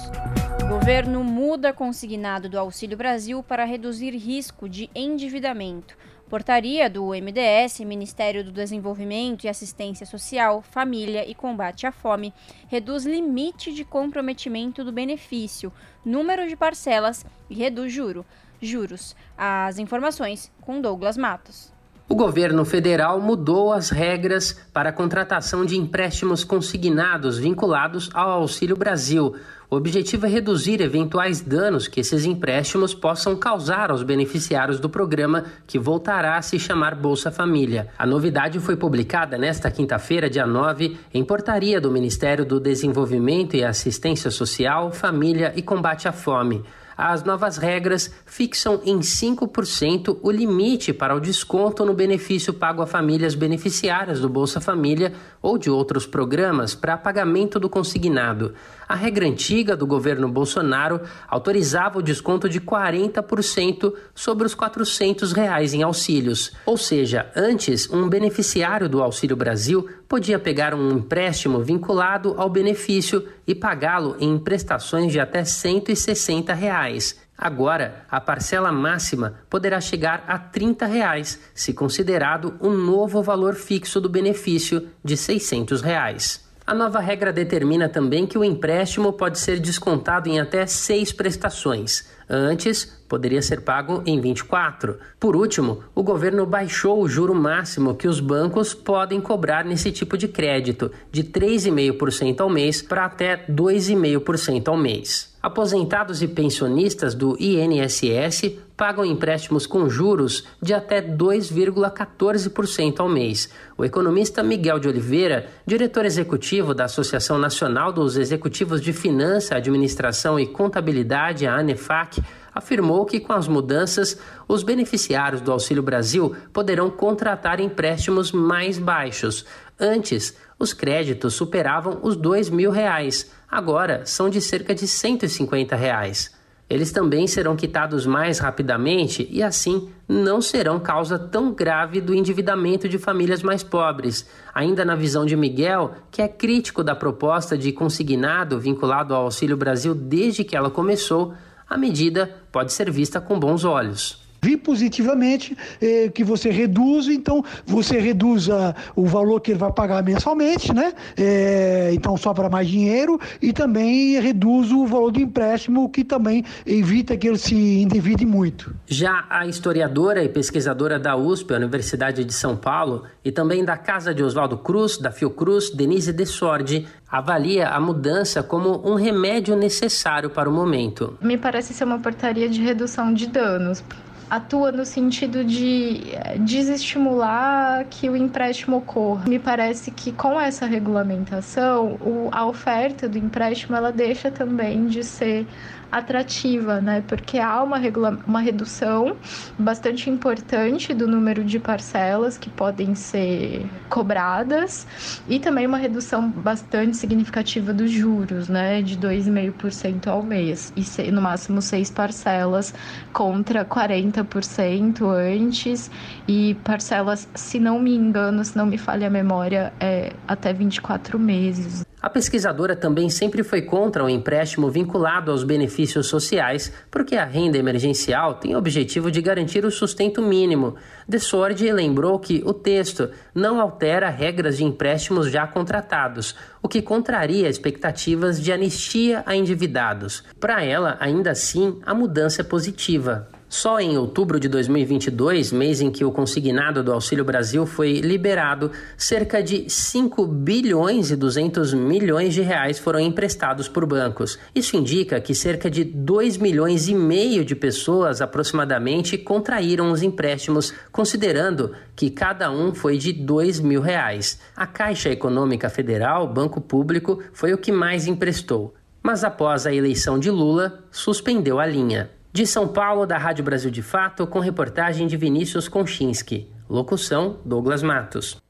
O governo muda consignado do Auxílio Brasil para reduzir risco de endividamento. Portaria do MDS, Ministério do Desenvolvimento e Assistência Social, Família e Combate à Fome, reduz limite de comprometimento do benefício, número de parcelas e reduz juro, juros. As informações com Douglas Matos. O governo federal mudou as regras para a contratação de empréstimos consignados vinculados ao Auxílio Brasil. O objetivo é reduzir eventuais danos que esses empréstimos possam causar aos beneficiários do programa, que voltará a se chamar Bolsa Família. A novidade foi publicada nesta quinta-feira, dia 9, em portaria do Ministério do Desenvolvimento e Assistência Social, Família e Combate à Fome as novas regras fixam em 5% o limite para o desconto no benefício pago a famílias beneficiárias do Bolsa Família ou de outros programas para pagamento do consignado. A regra antiga do governo Bolsonaro autorizava o desconto de 40% sobre os 400 reais em auxílios. Ou seja, antes, um beneficiário do Auxílio Brasil podia pegar um empréstimo vinculado ao benefício e pagá-lo em prestações de até 160 reais. Agora, a parcela máxima poderá chegar a 30 reais, se considerado um novo valor fixo do benefício de 600 reais. A nova regra determina também que o empréstimo pode ser descontado em até seis prestações. Antes, poderia ser pago em 24. Por último, o governo baixou o juro máximo que os bancos podem cobrar nesse tipo de crédito, de 3,5% ao mês para até 2,5% ao mês. Aposentados e pensionistas do INSS pagam empréstimos com juros de até 2,14% ao mês. O economista Miguel de Oliveira, diretor executivo da Associação Nacional dos Executivos de Finança, Administração e Contabilidade, a ANEFAC, afirmou que com as mudanças, os beneficiários do Auxílio Brasil poderão contratar empréstimos mais baixos. Antes, os créditos superavam os R$ mil reais, agora são de cerca de 150 reais. Eles também serão quitados mais rapidamente e, assim, não serão causa tão grave do endividamento de famílias mais pobres. Ainda na visão de Miguel, que é crítico da proposta de consignado vinculado ao Auxílio Brasil desde que ela começou, a medida pode ser vista com bons olhos positivamente eh, que você reduz, então você reduz a, o valor que ele vai pagar mensalmente, né? Eh, então sobra mais dinheiro e também reduz o valor do empréstimo, que também evita que ele se endivide muito. Já a historiadora e pesquisadora da USP, a Universidade de São Paulo, e também da Casa de Oswaldo Cruz, da Fiocruz, Denise de Sordi, avalia a mudança como um remédio necessário para o momento. Me parece ser uma portaria de redução de danos atua no sentido de desestimular que o empréstimo ocorra. Me parece que com essa regulamentação, o, a oferta do empréstimo ela deixa também de ser atrativa, né? Porque há uma, uma redução bastante importante do número de parcelas que podem ser cobradas e também uma redução bastante significativa dos juros, né? De 2,5% ao mês e no máximo seis parcelas contra 40% antes e parcelas, se não me engano, se não me falha a memória, é até 24 meses. A pesquisadora também sempre foi contra o empréstimo vinculado aos benefícios sociais, porque a renda emergencial tem o objetivo de garantir o sustento mínimo. De Sordi lembrou que o texto não altera regras de empréstimos já contratados, o que contraria expectativas de anistia a endividados. Para ela, ainda assim, a mudança é positiva. Só em outubro de 2022, mês em que o consignado do Auxílio Brasil foi liberado, cerca de 5 bilhões e 200 milhões de reais foram emprestados por bancos. Isso indica que cerca de 2 milhões e meio de pessoas aproximadamente contraíram os empréstimos, considerando que cada um foi de 2 mil reais. A Caixa Econômica Federal, banco público, foi o que mais emprestou. Mas após a eleição de Lula, suspendeu a linha. De São Paulo, da Rádio Brasil de Fato, com reportagem de Vinícius Konchinski. Locução: Douglas Matos.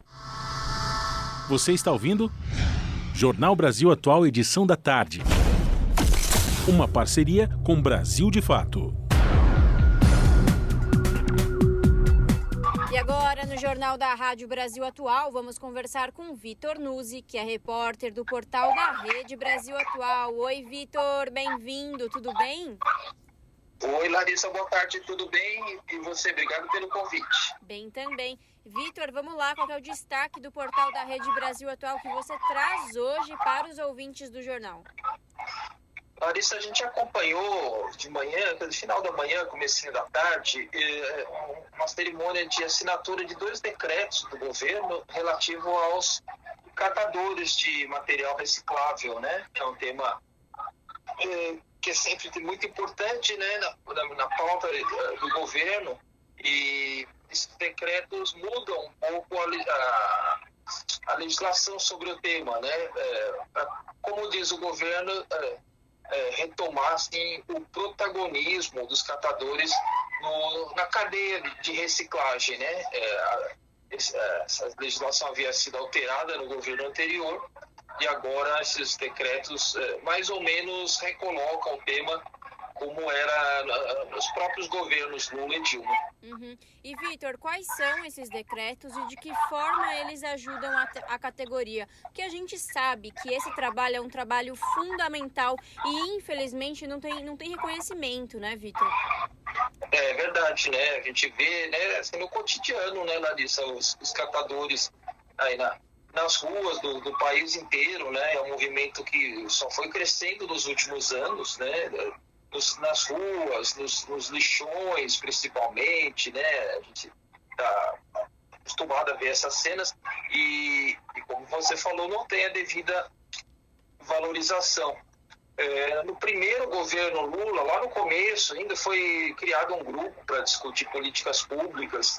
Você está ouvindo? Jornal Brasil Atual, edição da tarde. Uma parceria com Brasil de Fato. E agora, no Jornal da Rádio Brasil Atual, vamos conversar com Vitor Nuzzi, que é repórter do portal da Rede Brasil Atual. Oi, Vitor, bem-vindo, tudo bem? Oi, Larissa, boa tarde, tudo bem? E você, obrigado pelo convite. Bem também. Vitor, vamos lá, qual é o destaque do portal da Rede Brasil Atual que você traz hoje para os ouvintes do jornal? Larissa, a gente acompanhou de manhã, no final da manhã, comecinho da tarde, eh, uma cerimônia de assinatura de dois decretos do governo relativo aos catadores de material reciclável, né? É um tema eh, que é sempre muito importante né, na, na, na pauta eh, do governo e esses decretos mudam um pouco a, a, a legislação sobre o tema, né? É, como diz o governo, é, é, retomar assim, o protagonismo dos catadores no, na cadeia de, reciclagem, né? É, a, essa legislação havia sido alterada no governo anterior e agora esses decretos eh, mais ou menos recolocam o tema como era nos próprios governos Lula e Dilma. Uhum. E Vitor, quais são esses decretos e de que forma eles ajudam a, a, categoria? Porque a gente sabe que esse trabalho é um trabalho fundamental e infelizmente não tem, não tem reconhecimento, né, Vitor? É verdade, né? A gente vê, né, assim, no cotidiano, né, Larissa, os, os catadores aí na, nas ruas do, do, país inteiro, né? É um movimento que só foi crescendo nos últimos anos, né? Nos, nas ruas, nos, nos, lixões, principalmente, né? A gente está acostumado a ver essas cenas e, e, como você falou, não tem a devida valorização. É, no primeiro governo Lula, lá no começo, ainda foi criado um grupo para discutir políticas públicas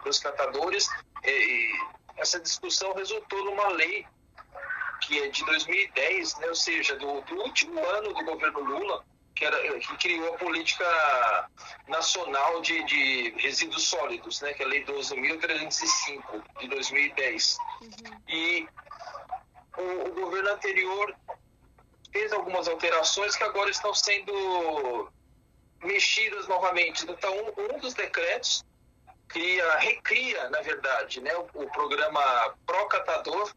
para os catadores. E, essa discussão resultou numa lei que é de 2010, né, ou seja, do, do último ano do governo Lula, que, era, que criou a política nacional de, de resíduos sólidos, né, que é a Lei 12.305 de 2010. Uhum. E o, o, governo anterior fez algumas alterações que agora estão sendo mexidas novamente. Então, um, um dos decretos cria, recria, na verdade, né, o, o programa Procatador,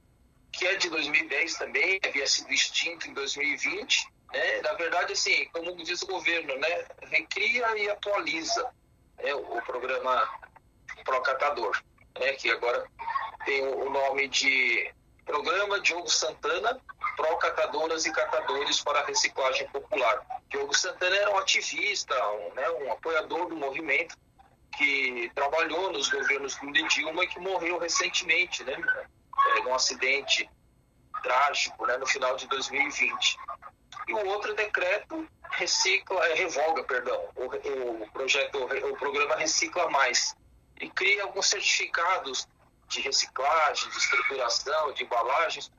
que é de 2010 também, havia sido extinto em 2020. Né? Na verdade, assim, como diz o governo, né? recria e atualiza né? o programa Procatador, né? que agora tem o nome de Programa Diogo Santana Procatadoras e Catadores para a Reciclagem Popular. Diogo Santana era um ativista, um, né? um apoiador do movimento que trabalhou nos governos Lula e Dilma e que morreu recentemente, né? É, num acidente trágico, né? No final de 2020. E o outro decreto recicla, é, revoga, perdão, o, o projeto, o programa Recicla Mais e cria alguns certificados de reciclagem, de estruturação, de embalagens,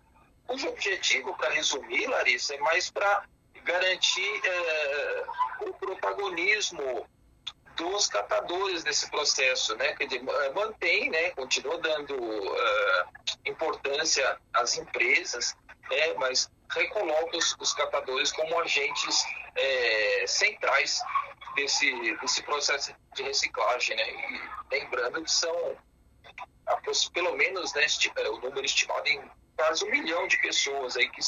cujo objetivo, para resumir, Larissa, é mais para garantir é, o protagonismo dos catadores nesse processo, né? Dizer, eh, mantém, né? Continua dando uh, importância às empresas, né? Mas recoloca os, os catadores como agentes é, centrais desse, desse processo de reciclagem, né? E lembrando que são pelo menos né, o número estimado em quase um milhão de pessoas aí que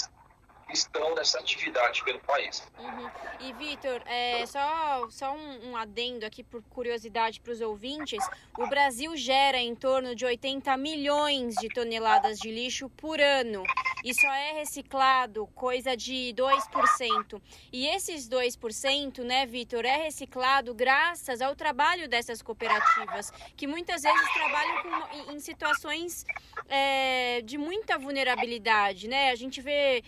estão nessa atividade pelo país. Uhum. E Vitor, é, só, só um, um, adendo aqui por curiosidade para os ouvintes: o Brasil gera em torno de 80 milhões de toneladas de lixo por ano e só é reciclado coisa de 2%. E esses 2%, né, Vitor, é reciclado graças ao trabalho dessas cooperativas, que muitas vezes trabalham com, em situações é, de muita vulnerabilidade, né? A gente vê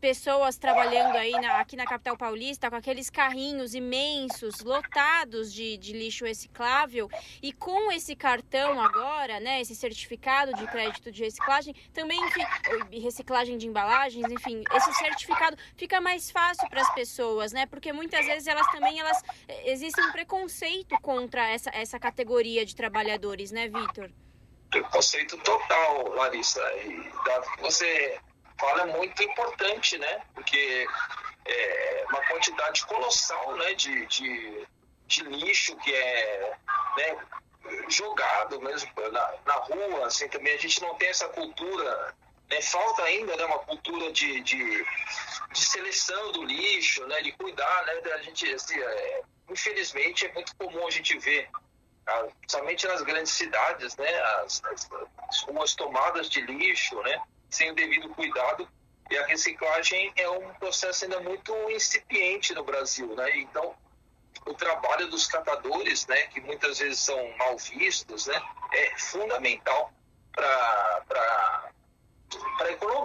pessoas trabalhando aí na, aqui na capital paulista com aqueles carrinhos imensos, lotados de, de lixo reciclável. E com esse cartão agora, né, esse certificado de crédito de reciclagem, também reciclagem de embalagens, enfim, esse certificado fica mais fácil para as pessoas, né? Porque muitas vezes elas também elas existe um preconceito contra essa, essa categoria de trabalhadores, né, Vitor? Preconceito total, Larissa. E você fala é muito importante, né? Porque é uma quantidade colossal né, de, de, de lixo que é né, jogado mesmo na, na rua, assim, também a gente não tem essa cultura, né, falta ainda né, uma cultura de, de, de, seleção do lixo, né, de cuidar, né, a gente, assim, é, infelizmente é muito comum a gente ver, ah, principalmente nas grandes cidades, né, as, as, as ruas tomadas de lixo, né, sem o devido cuidado. E a reciclagem é um processo ainda muito incipiente no Brasil, né? Então, o trabalho dos catadores, né, que muitas vezes são mal vistos, né, é fundamental para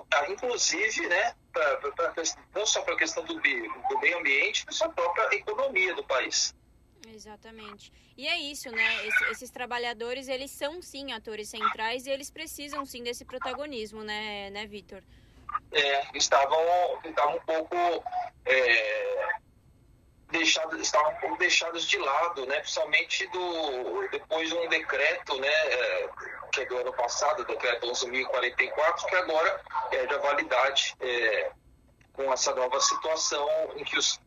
para inclusive, né, pra, pra, pra, não só para a questão do, do meio ambiente, mas a própria economia do país. Exatamente. E é isso, né? esses trabalhadores, eles são sim atores centrais e eles precisam sim desse protagonismo, né, né Vitor? É, estavam, estavam um pouco é, deixados, estavam um pouco deixados de lado, né? Principalmente do, depois de um decreto, né? É, que é do ano passado, o decreto 11.044, que agora é da validade é, com essa nova situação em que os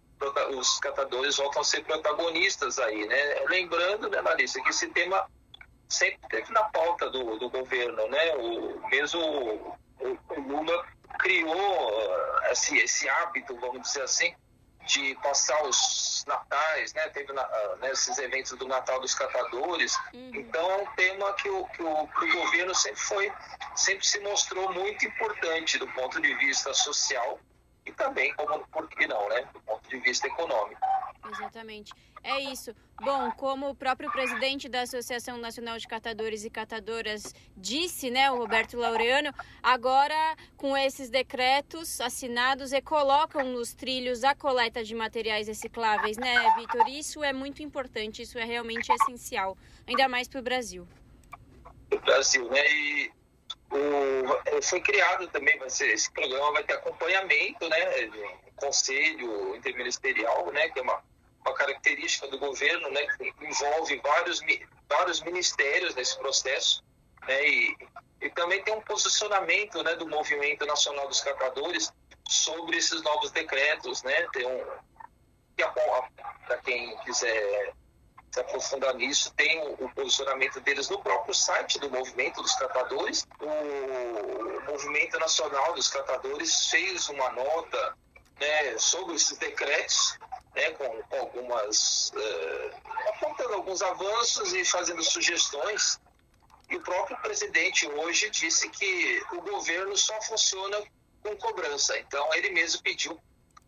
os catadores voltam a ser protagonistas aí, né? Lembrando, né, Larissa, que esse tema sempre teve na pauta do, do governo, né? O, mesmo o, o Lula criou esse, esse hábito, vamos dizer assim, de passar os natais, né? Teve na, né, esses eventos do Natal dos Catadores. Uhum. Então é um tema que o, que o, que o governo sempre foi, sempre se mostrou muito importante do ponto de vista social e também, como, por que não, né, do ponto de vista econômico. Exatamente. É isso. Bom, como o próprio presidente da Associação Nacional de Catadores e Catadoras disse, né, o Roberto Laureano, agora com esses decretos assinados e colocam nos trilhos a coleta de materiais recicláveis, né, Vitor? Isso é muito importante, isso é realmente essencial, ainda mais para o Brasil. O Brasil, né? E o, é, foi criado também, vai ser, esse programa vai ter acompanhamento, né, conselho interministerial, né, que é uma, uma característica do governo, né, que envolve vários, vários ministérios nesse processo, né, e, e também tem um posicionamento, né, do Movimento Nacional dos Catadores sobre esses novos decretos, né, tem um, para quem quiser se aprofundar nisso. Tem o, posicionamento deles no próprio site do Movimento dos Catadores. O, o Movimento Nacional dos Catadores fez uma nota né, sobre esses decretos, né, com, com algumas. Uh, apontando alguns avanços e fazendo sugestões. E o próprio presidente hoje disse que o governo só funciona com cobrança. Então, ele mesmo pediu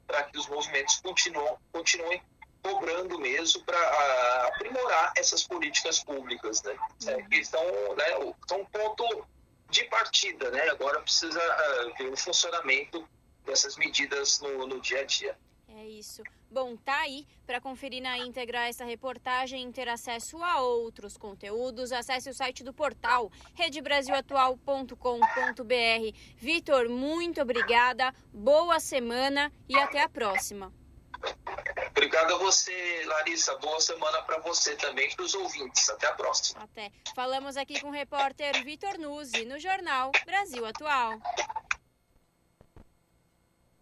para que os movimentos continuem, continuem cobrando mesmo para ah, aprimorar essas políticas públicas, né? É, que estão, né, são um ponto de partida, né? Agora precisa uh, ver o funcionamento dessas medidas no, no dia a dia. É isso. Bom, tá aí. Para conferir na íntegra essa reportagem e ter acesso a outros conteúdos, acesse o site do portal redebrasilatual.com.br. Vitor, muito obrigada, boa semana e até a próxima. Obrigado a você, Larissa. Boa semana para você também, para os ouvintes. Até a próxima. Até. Falamos aqui com o repórter Vitor Nuzzi, no jornal Brasil Atual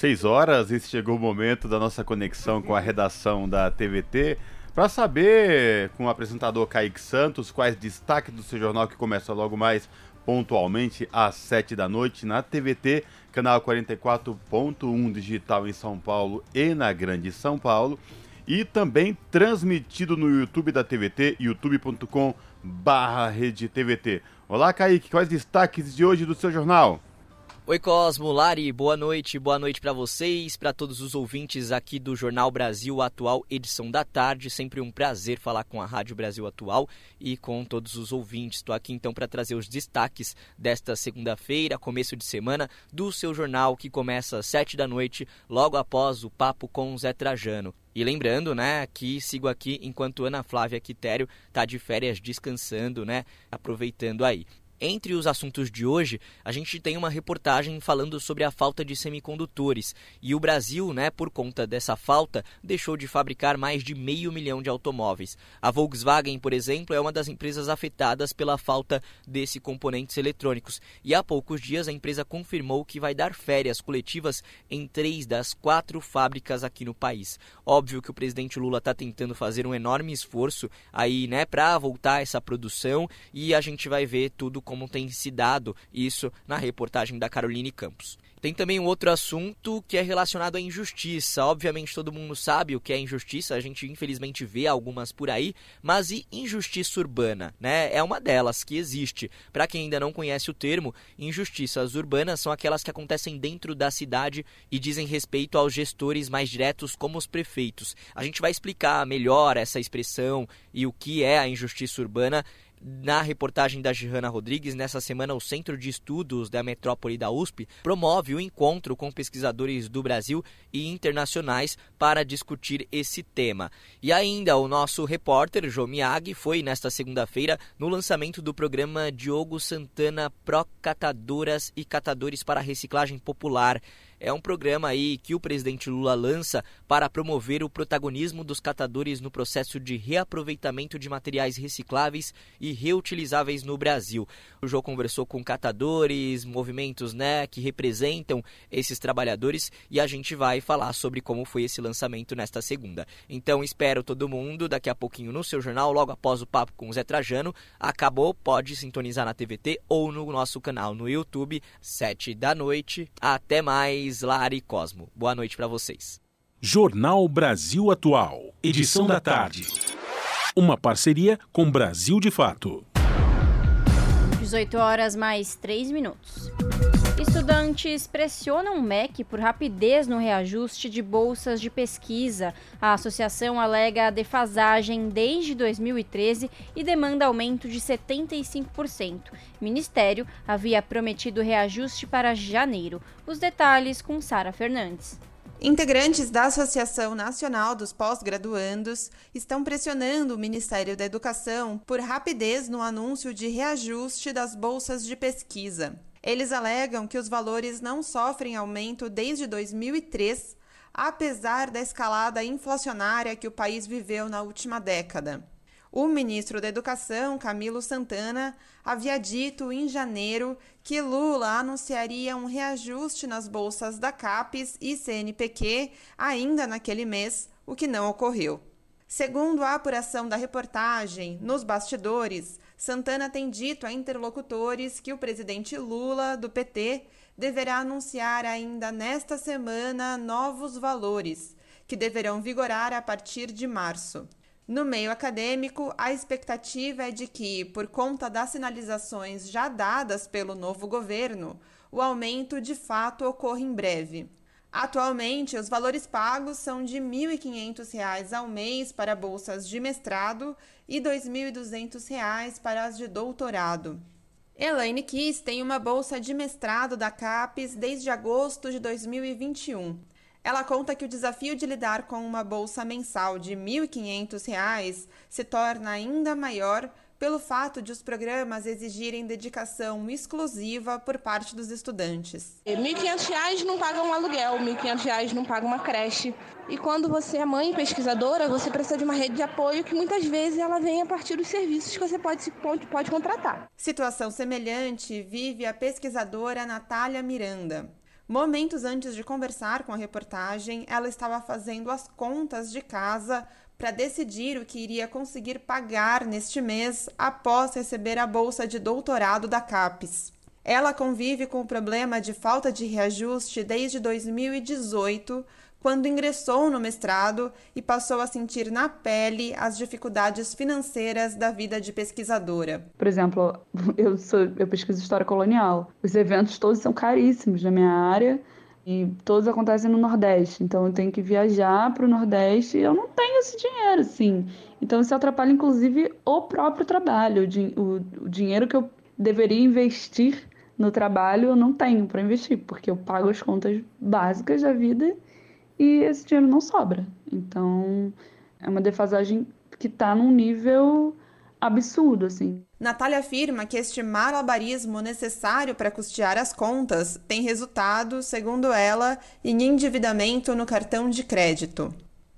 Seis horas, esse chegou o momento da nossa conexão com a redação da TVT para saber com o apresentador Kaique Santos quais destaques do seu jornal que começa logo mais pontualmente às sete da noite na TVT, canal 44.1 digital em São Paulo e na Grande São Paulo e também transmitido no YouTube da TVT, youtube.com barra TVT. Olá Kaique, quais destaques de hoje do seu jornal? Oi Cosmo, Lari, boa noite, boa noite para vocês, para todos os ouvintes aqui do Jornal Brasil Atual, edição da tarde. Sempre um prazer falar com a Rádio Brasil Atual e com todos os ouvintes. Estou aqui então para trazer os destaques desta segunda-feira, começo de semana, do seu jornal que começa às sete da noite, logo após o papo com Zé Trajano. E lembrando, né, que sigo aqui enquanto Ana Flávia Quitério está de férias descansando, né, aproveitando aí. Entre os assuntos de hoje, a gente tem uma reportagem falando sobre a falta de semicondutores. E o Brasil, né, por conta dessa falta, deixou de fabricar mais de meio milhão de automóveis. A Volkswagen, por exemplo, é uma das empresas afetadas pela falta desses componentes eletrônicos. E há poucos dias a empresa confirmou que vai dar férias coletivas em três das quatro fábricas aqui no país. Óbvio que o presidente Lula está tentando fazer um enorme esforço aí, né, para voltar essa produção e a gente vai ver tudo como tem se dado isso na reportagem da Caroline Campos. Tem também um outro assunto que é relacionado à injustiça. Obviamente todo mundo sabe o que é injustiça, a gente infelizmente vê algumas por aí, mas e injustiça urbana, né? É uma delas que existe. Para quem ainda não conhece o termo, injustiças urbanas são aquelas que acontecem dentro da cidade e dizem respeito aos gestores mais diretos como os prefeitos. A gente vai explicar melhor essa expressão e o que é a injustiça urbana na reportagem da Gihanna Rodrigues, nessa semana o Centro de Estudos da Metrópole da USP promove o encontro com pesquisadores do Brasil e internacionais para discutir esse tema. E ainda o nosso repórter Jô foi nesta segunda-feira no lançamento do programa Diogo Santana Pro Catadoras e Catadores para Reciclagem Popular é um programa aí que o presidente Lula lança para promover o protagonismo dos catadores no processo de reaproveitamento de materiais recicláveis e reutilizáveis no Brasil. O João conversou com catadores, movimentos, né, que representam esses trabalhadores e a gente vai falar sobre como foi esse lançamento nesta segunda. Então espero todo mundo daqui a pouquinho no seu jornal, logo após o papo com o Zé Trajano. Acabou, pode sintonizar na TVT ou no nosso canal no YouTube, sete da noite. Até mais Thales, Lara e Cosmo. Boa noite para vocês. Jornal Brasil Atual, edição da tarde. Uma parceria com Brasil de Fato. 18 horas mais 3 minutos. Estudantes pressionam o MEC por rapidez no reajuste de bolsas de pesquisa. A associação alega defasagem desde 2013 e demanda aumento de 75%. O Ministério havia prometido reajuste para janeiro. Os detalhes com Sara Fernandes. Integrantes da Associação Nacional dos Pós-Graduandos estão pressionando o Ministério da Educação por rapidez no anúncio de reajuste das bolsas de pesquisa. Eles alegam que os valores não sofrem aumento desde 2003, apesar da escalada inflacionária que o país viveu na última década. O ministro da Educação, Camilo Santana, havia dito em janeiro que Lula anunciaria um reajuste nas bolsas da CAPES e CNPq ainda naquele mês, o que não ocorreu. Segundo a apuração da reportagem, nos bastidores, Santana tem dito a interlocutores que o presidente Lula, do PT, deverá anunciar ainda nesta semana novos valores, que deverão vigorar a partir de março. No meio acadêmico, a expectativa é de que, por conta das sinalizações já dadas pelo novo governo, o aumento de fato ocorra em breve. Atualmente, os valores pagos são de R$ 1.500 ao mês para bolsas de mestrado e R$ 2.200 para as de doutorado. Elaine Kiss tem uma bolsa de mestrado da CAPES desde agosto de 2021. Ela conta que o desafio de lidar com uma bolsa mensal de R$ 1.500 se torna ainda maior pelo fato de os programas exigirem dedicação exclusiva por parte dos estudantes. R$ 1.500 não paga um aluguel, R$ 1.500 não paga uma creche. E quando você é mãe pesquisadora, você precisa de uma rede de apoio que muitas vezes ela vem a partir dos serviços que você pode, pode, pode contratar. Situação semelhante vive a pesquisadora Natália Miranda. Momentos antes de conversar com a reportagem, ela estava fazendo as contas de casa para decidir o que iria conseguir pagar neste mês após receber a bolsa de doutorado da CAPES. Ela convive com o problema de falta de reajuste desde 2018, quando ingressou no mestrado e passou a sentir na pele as dificuldades financeiras da vida de pesquisadora. Por exemplo, eu, sou, eu pesquiso história colonial. Os eventos todos são caríssimos na minha área e todos acontecem no Nordeste, então eu tenho que viajar para o Nordeste e eu não tenho esse dinheiro, assim. Então isso atrapalha, inclusive, o próprio trabalho. O, o dinheiro que eu deveria investir no trabalho eu não tenho para investir, porque eu pago as contas básicas da vida e esse dinheiro não sobra. Então é uma defasagem que está num nível absurdo, assim. Natália afirma que este malabarismo necessário para custear as contas tem resultado, segundo ela, em endividamento no cartão de crédito.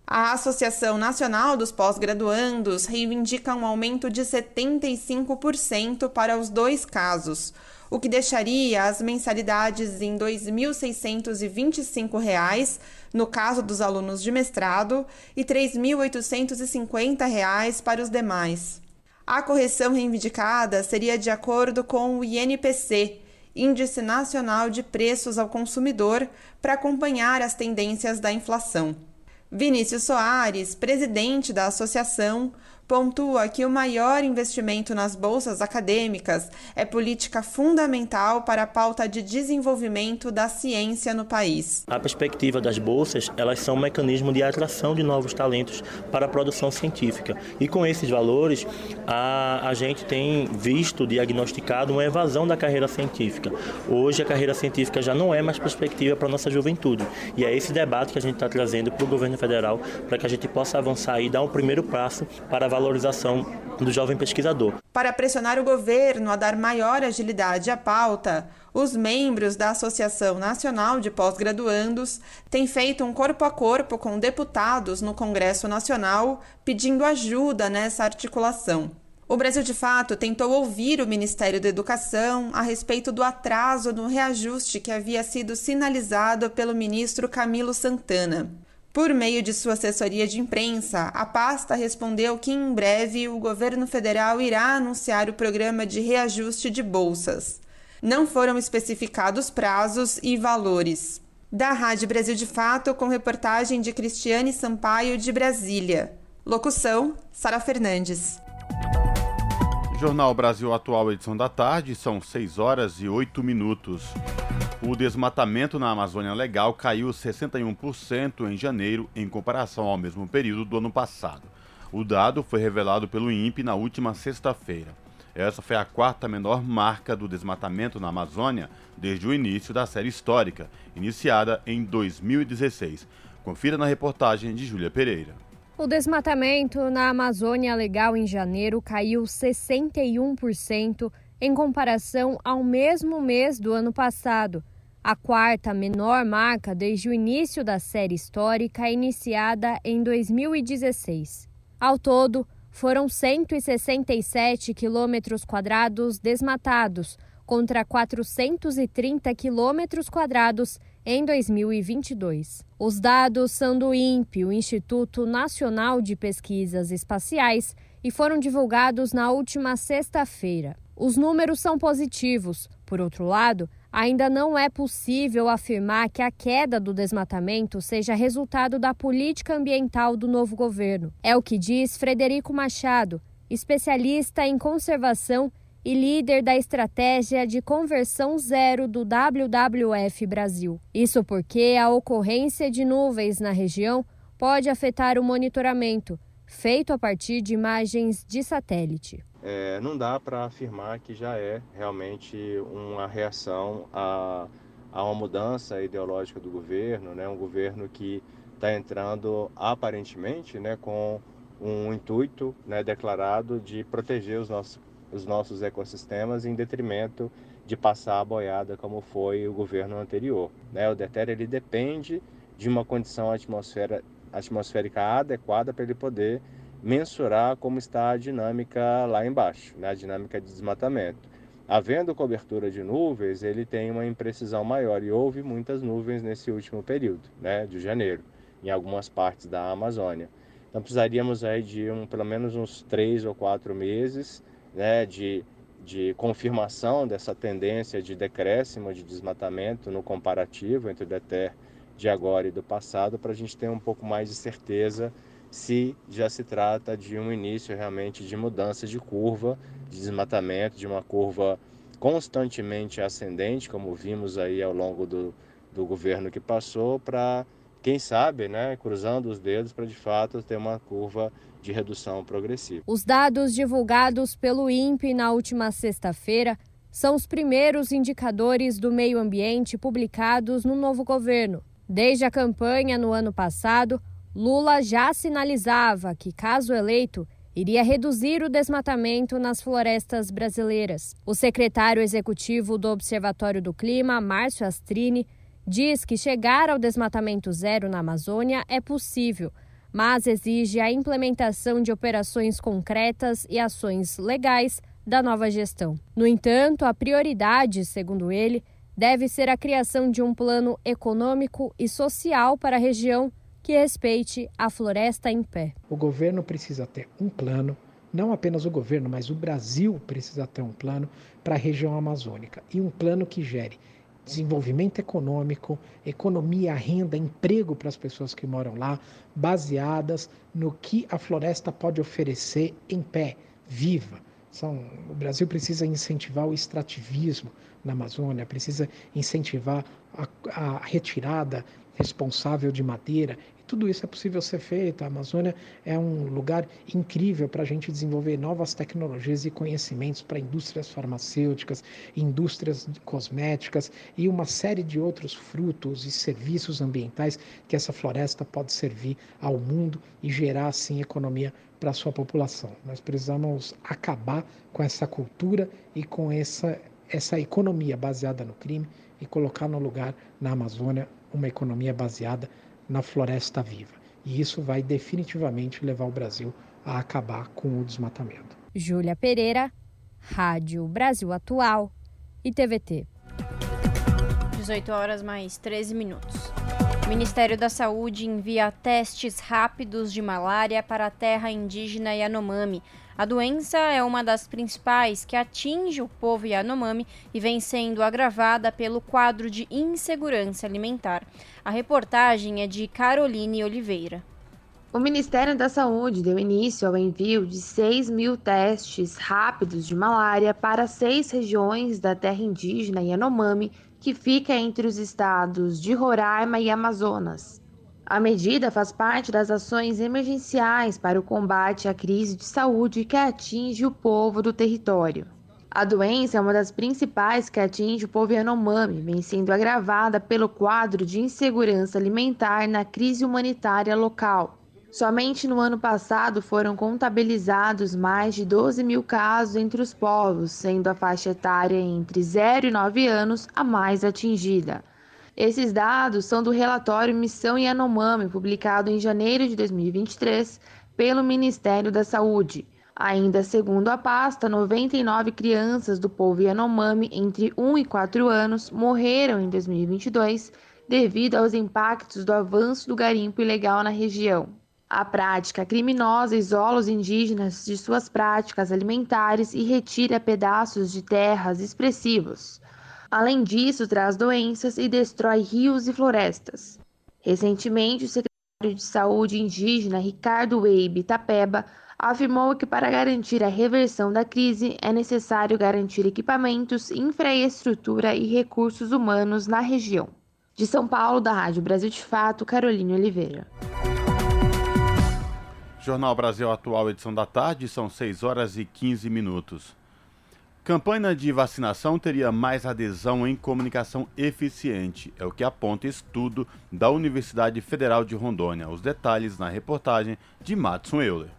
A Associação Nacional dos Pós-Graduandos reivindica um aumento de 75% para os dois casos, o que deixaria as mensalidades em R$ 2.625 no caso dos alunos de mestrado e R$ 3.850 para os demais. A correção reivindicada seria de acordo com o INPC, Índice Nacional de Preços ao Consumidor, para acompanhar as tendências da inflação. Vinícius Soares, presidente da associação, pontua que o maior investimento nas bolsas acadêmicas é política fundamental para a pauta de desenvolvimento da ciência no país. A perspectiva das bolsas, elas são um mecanismo de atração de novos talentos para a produção científica. E com esses valores, a, a gente tem visto, diagnosticado uma evasão da carreira científica. Hoje a carreira científica já não é mais perspectiva para a nossa juventude. E é esse debate que a gente está trazendo para o governo federal para que a gente possa avançar e dar um primeiro passo para a valorização do jovem pesquisador. Para pressionar o governo a dar maior agilidade à pauta, os membros da Associação Nacional de Pós-Graduandos têm feito um corpo a corpo com deputados no Congresso Nacional pedindo ajuda nessa articulação. O Brasil de Fato tentou ouvir o Ministério da Educação a respeito do atraso no reajuste que havia sido sinalizado pelo ministro Camilo Santana. Por meio de sua assessoria de imprensa, a pasta respondeu que em breve o governo federal irá anunciar o programa de reajuste de bolsas. Não foram especificados prazos e valores. Da Rádio Brasil de Fato, com reportagem de Cristiane Sampaio de Brasília. Locução: Sara Fernandes. Jornal Brasil Atual, edição da tarde, são 6 horas e 8 minutos. O desmatamento na Amazônia Legal caiu 61% em janeiro em comparação ao mesmo período do ano passado. O dado foi revelado pelo INPE na última sexta-feira. Essa foi a quarta menor marca do desmatamento na Amazônia desde o início da série histórica, iniciada em 2016. Confira na reportagem de Júlia Pereira. O desmatamento na Amazônia Legal em janeiro caiu 61% em comparação ao mesmo mês do ano passado, a quarta menor marca desde o início da série histórica iniciada em 2016. Ao todo, foram 167 quilômetros quadrados desmatados, contra 430 quilômetros quadrados em 2022. Os dados são do INPE, o Instituto Nacional de Pesquisas Espaciais, e foram divulgados na última sexta-feira. Os números são positivos. Por outro lado, ainda não é possível afirmar que a queda do desmatamento seja resultado da política ambiental do novo governo. É o que diz Frederico Machado, especialista em conservação e líder da estratégia de conversão zero do WWF Brasil. Isso porque a ocorrência de nuvens na região pode afetar o monitoramento, feito a partir de imagens de satélite. É, não dá para afirmar que já é realmente uma reação a, a uma mudança ideológica do governo, né? um governo que está entrando aparentemente né, com um intuito né, declarado de proteger os nossos os nossos ecossistemas em detrimento de passar a boiada como foi o governo anterior. Né? O DETER ele depende de uma condição atmosfera, atmosférica adequada para ele poder mensurar como está a dinâmica lá embaixo, né? a dinâmica de desmatamento. Havendo cobertura de nuvens, ele tem uma imprecisão maior e houve muitas nuvens nesse último período, né, de janeiro, em algumas partes da Amazônia. Então precisaríamos aí de um, pelo menos uns três ou quatro meses né, de, de confirmação dessa tendência de decréscimo de desmatamento no comparativo entre o DETER de agora e do passado, para a gente ter um pouco mais de certeza se já se trata de um início realmente de mudança de curva de desmatamento, de uma curva constantemente ascendente, como vimos aí ao longo do, do governo que passou, para, quem sabe, né, cruzando os dedos para de fato ter uma curva de redução progressiva. Os dados divulgados pelo INPE na última sexta-feira são os primeiros indicadores do meio ambiente publicados no novo governo. Desde a campanha no ano passado, Lula já sinalizava que, caso eleito, iria reduzir o desmatamento nas florestas brasileiras. O secretário executivo do Observatório do Clima, Márcio Astrini, diz que chegar ao desmatamento zero na Amazônia é possível, mas exige a implementação de operações concretas e ações legais da nova gestão. No entanto, a prioridade, segundo ele, deve ser a criação de um plano econômico e social para a região que respeite a floresta em pé. O governo precisa ter um plano, não apenas o governo, mas o Brasil precisa ter um plano para a região amazônica e um plano que gere desenvolvimento econômico, economia, renda, emprego para as pessoas que moram lá, baseadas no que a floresta pode oferecer em pé, viva. São, o Brasil precisa incentivar o extrativismo na Amazônia, precisa incentivar a, a retirada responsável de madeira tudo isso é possível ser feito. A Amazônia é um lugar incrível para a gente desenvolver novas tecnologias e conhecimentos para indústrias farmacêuticas, indústrias cosméticas e uma série de outros frutos e serviços ambientais que essa floresta pode servir ao mundo e gerar, assim, economia para a sua população. Nós precisamos acabar com essa cultura e com essa, essa economia baseada no crime e colocar no lugar, na Amazônia, uma economia baseada na floresta viva. E isso vai definitivamente levar o Brasil a acabar com o desmatamento. Júlia Pereira, Rádio Brasil Atual e TVT. 18 horas mais 13 minutos. O Ministério da Saúde envia testes rápidos de malária para a terra indígena Yanomami. A doença é uma das principais que atinge o povo Yanomami e vem sendo agravada pelo quadro de insegurança alimentar. A reportagem é de Caroline Oliveira. O Ministério da Saúde deu início ao envio de 6 mil testes rápidos de malária para seis regiões da terra indígena Yanomami, que fica entre os estados de Roraima e Amazonas. A medida faz parte das ações emergenciais para o combate à crise de saúde que atinge o povo do território. A doença é uma das principais que atinge o povo Yanomami, vem sendo agravada pelo quadro de insegurança alimentar na crise humanitária local. Somente no ano passado foram contabilizados mais de 12 mil casos entre os povos, sendo a faixa etária entre 0 e 9 anos a mais atingida. Esses dados são do relatório Missão Yanomami, publicado em janeiro de 2023 pelo Ministério da Saúde. Ainda segundo a pasta, 99 crianças do povo Yanomami entre 1 e 4 anos morreram em 2022 devido aos impactos do avanço do garimpo ilegal na região. A prática criminosa isola os indígenas de suas práticas alimentares e retira pedaços de terras expressivos. Além disso, traz doenças e destrói rios e florestas. Recentemente, o secretário de Saúde indígena Ricardo Weibe Tapeba afirmou que para garantir a reversão da crise é necessário garantir equipamentos, infraestrutura e recursos humanos na região. De São Paulo, da Rádio Brasil de Fato, Caroline Oliveira. Jornal Brasil Atual, edição da tarde, são 6 horas e 15 minutos. Campanha de vacinação teria mais adesão em comunicação eficiente, é o que aponta estudo da Universidade Federal de Rondônia. Os detalhes na reportagem de Matson Euler.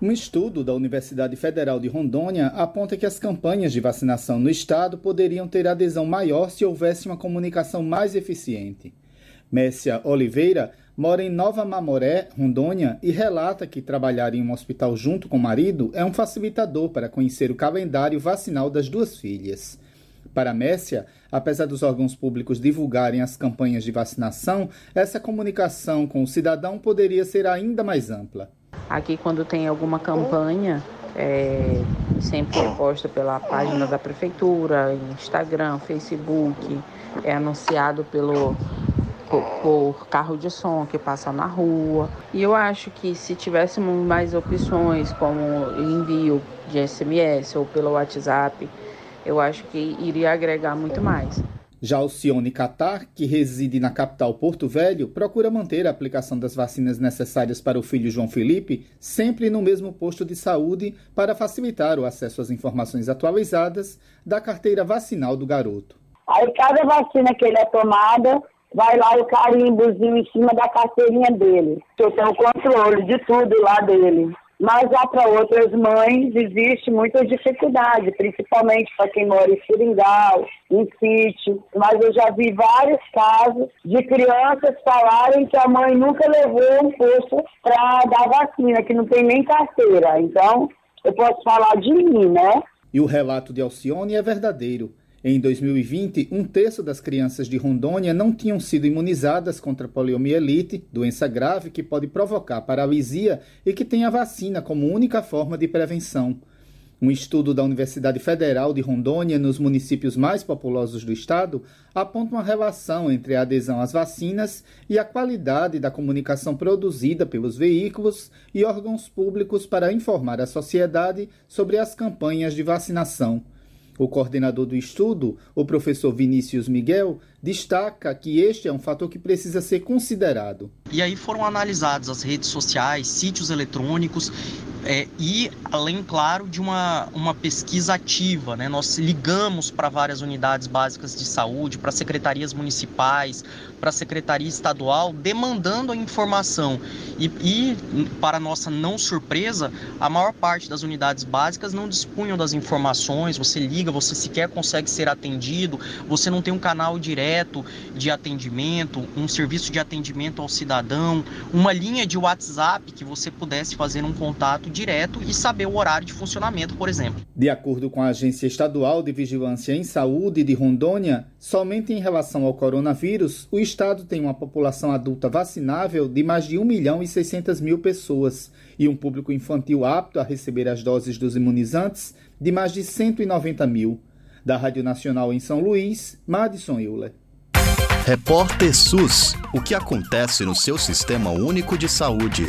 Um estudo da Universidade Federal de Rondônia aponta que as campanhas de vacinação no estado poderiam ter adesão maior se houvesse uma comunicação mais eficiente. Messia Oliveira mora em Nova Mamoré, Rondônia, e relata que trabalhar em um hospital junto com o marido é um facilitador para conhecer o calendário vacinal das duas filhas. Para Messia, apesar dos órgãos públicos divulgarem as campanhas de vacinação, essa comunicação com o cidadão poderia ser ainda mais ampla. Aqui, quando tem alguma campanha, é, sempre é posta pela página da prefeitura, Instagram, Facebook, é anunciado pelo por, por, carro de som que passa na rua. E eu acho que se tivéssemos mais opções, como envio de SMS ou pelo WhatsApp, eu acho que iria agregar muito mais. Já o Cione Catar, que reside na capital Porto Velho, procura manter a aplicação das vacinas necessárias para o filho João Felipe sempre no mesmo posto de saúde para facilitar o acesso às informações atualizadas da carteira vacinal do garoto. Aí cada vacina que ele é tomada, vai lá o carimbozinho em cima da carteirinha dele. Eu tenho controle de tudo lá dele. Mas já para outras mães existe muita dificuldade, principalmente para quem mora em seringal, em sítio. Mas eu já vi vários casos de crianças falarem que a mãe nunca levou um posto para dar vacina, que não tem nem carteira. Então, eu posso falar de mim, né? E o relato de Alcione é verdadeiro. Em 2020, um terço das crianças de Rondônia não tinham sido imunizadas contra poliomielite, doença grave que pode provocar paralisia e que tem a vacina como única forma de prevenção. Um estudo da Universidade Federal de Rondônia, nos municípios mais populosos do estado, aponta uma relação entre a adesão às vacinas e a qualidade da comunicação produzida pelos veículos e órgãos públicos para informar a sociedade sobre as campanhas de vacinação. O coordenador do estudo, o professor Vinícius Miguel, destaca que este é um fator que precisa ser considerado. E aí foram analisadas as redes sociais, sítios eletrônicos é, e, além, claro, de uma, uma pesquisa ativa. Né? Nós ligamos para várias unidades básicas de saúde, para secretarias municipais, para a secretaria estadual, demandando a informação. E, e, para nossa não surpresa, a maior parte das unidades básicas não dispunham das informações. Você liga, você sequer consegue ser atendido, você não tem um canal direto de atendimento, um serviço de atendimento ao cidadão, uma linha de WhatsApp que você pudesse fazer um contato direto e saber o horário de funcionamento, por exemplo. De acordo com a Agência Estadual de Vigilância em Saúde de Rondônia, somente em relação ao coronavírus, o estado tem uma população adulta vacinável de mais de 1 milhão e 600 mil pessoas e um público infantil apto a receber as doses dos imunizantes de mais de 190 mil. Da Rádio Nacional em São Luís, Madison Euler. Repórter SUS. O que acontece no seu sistema único de saúde?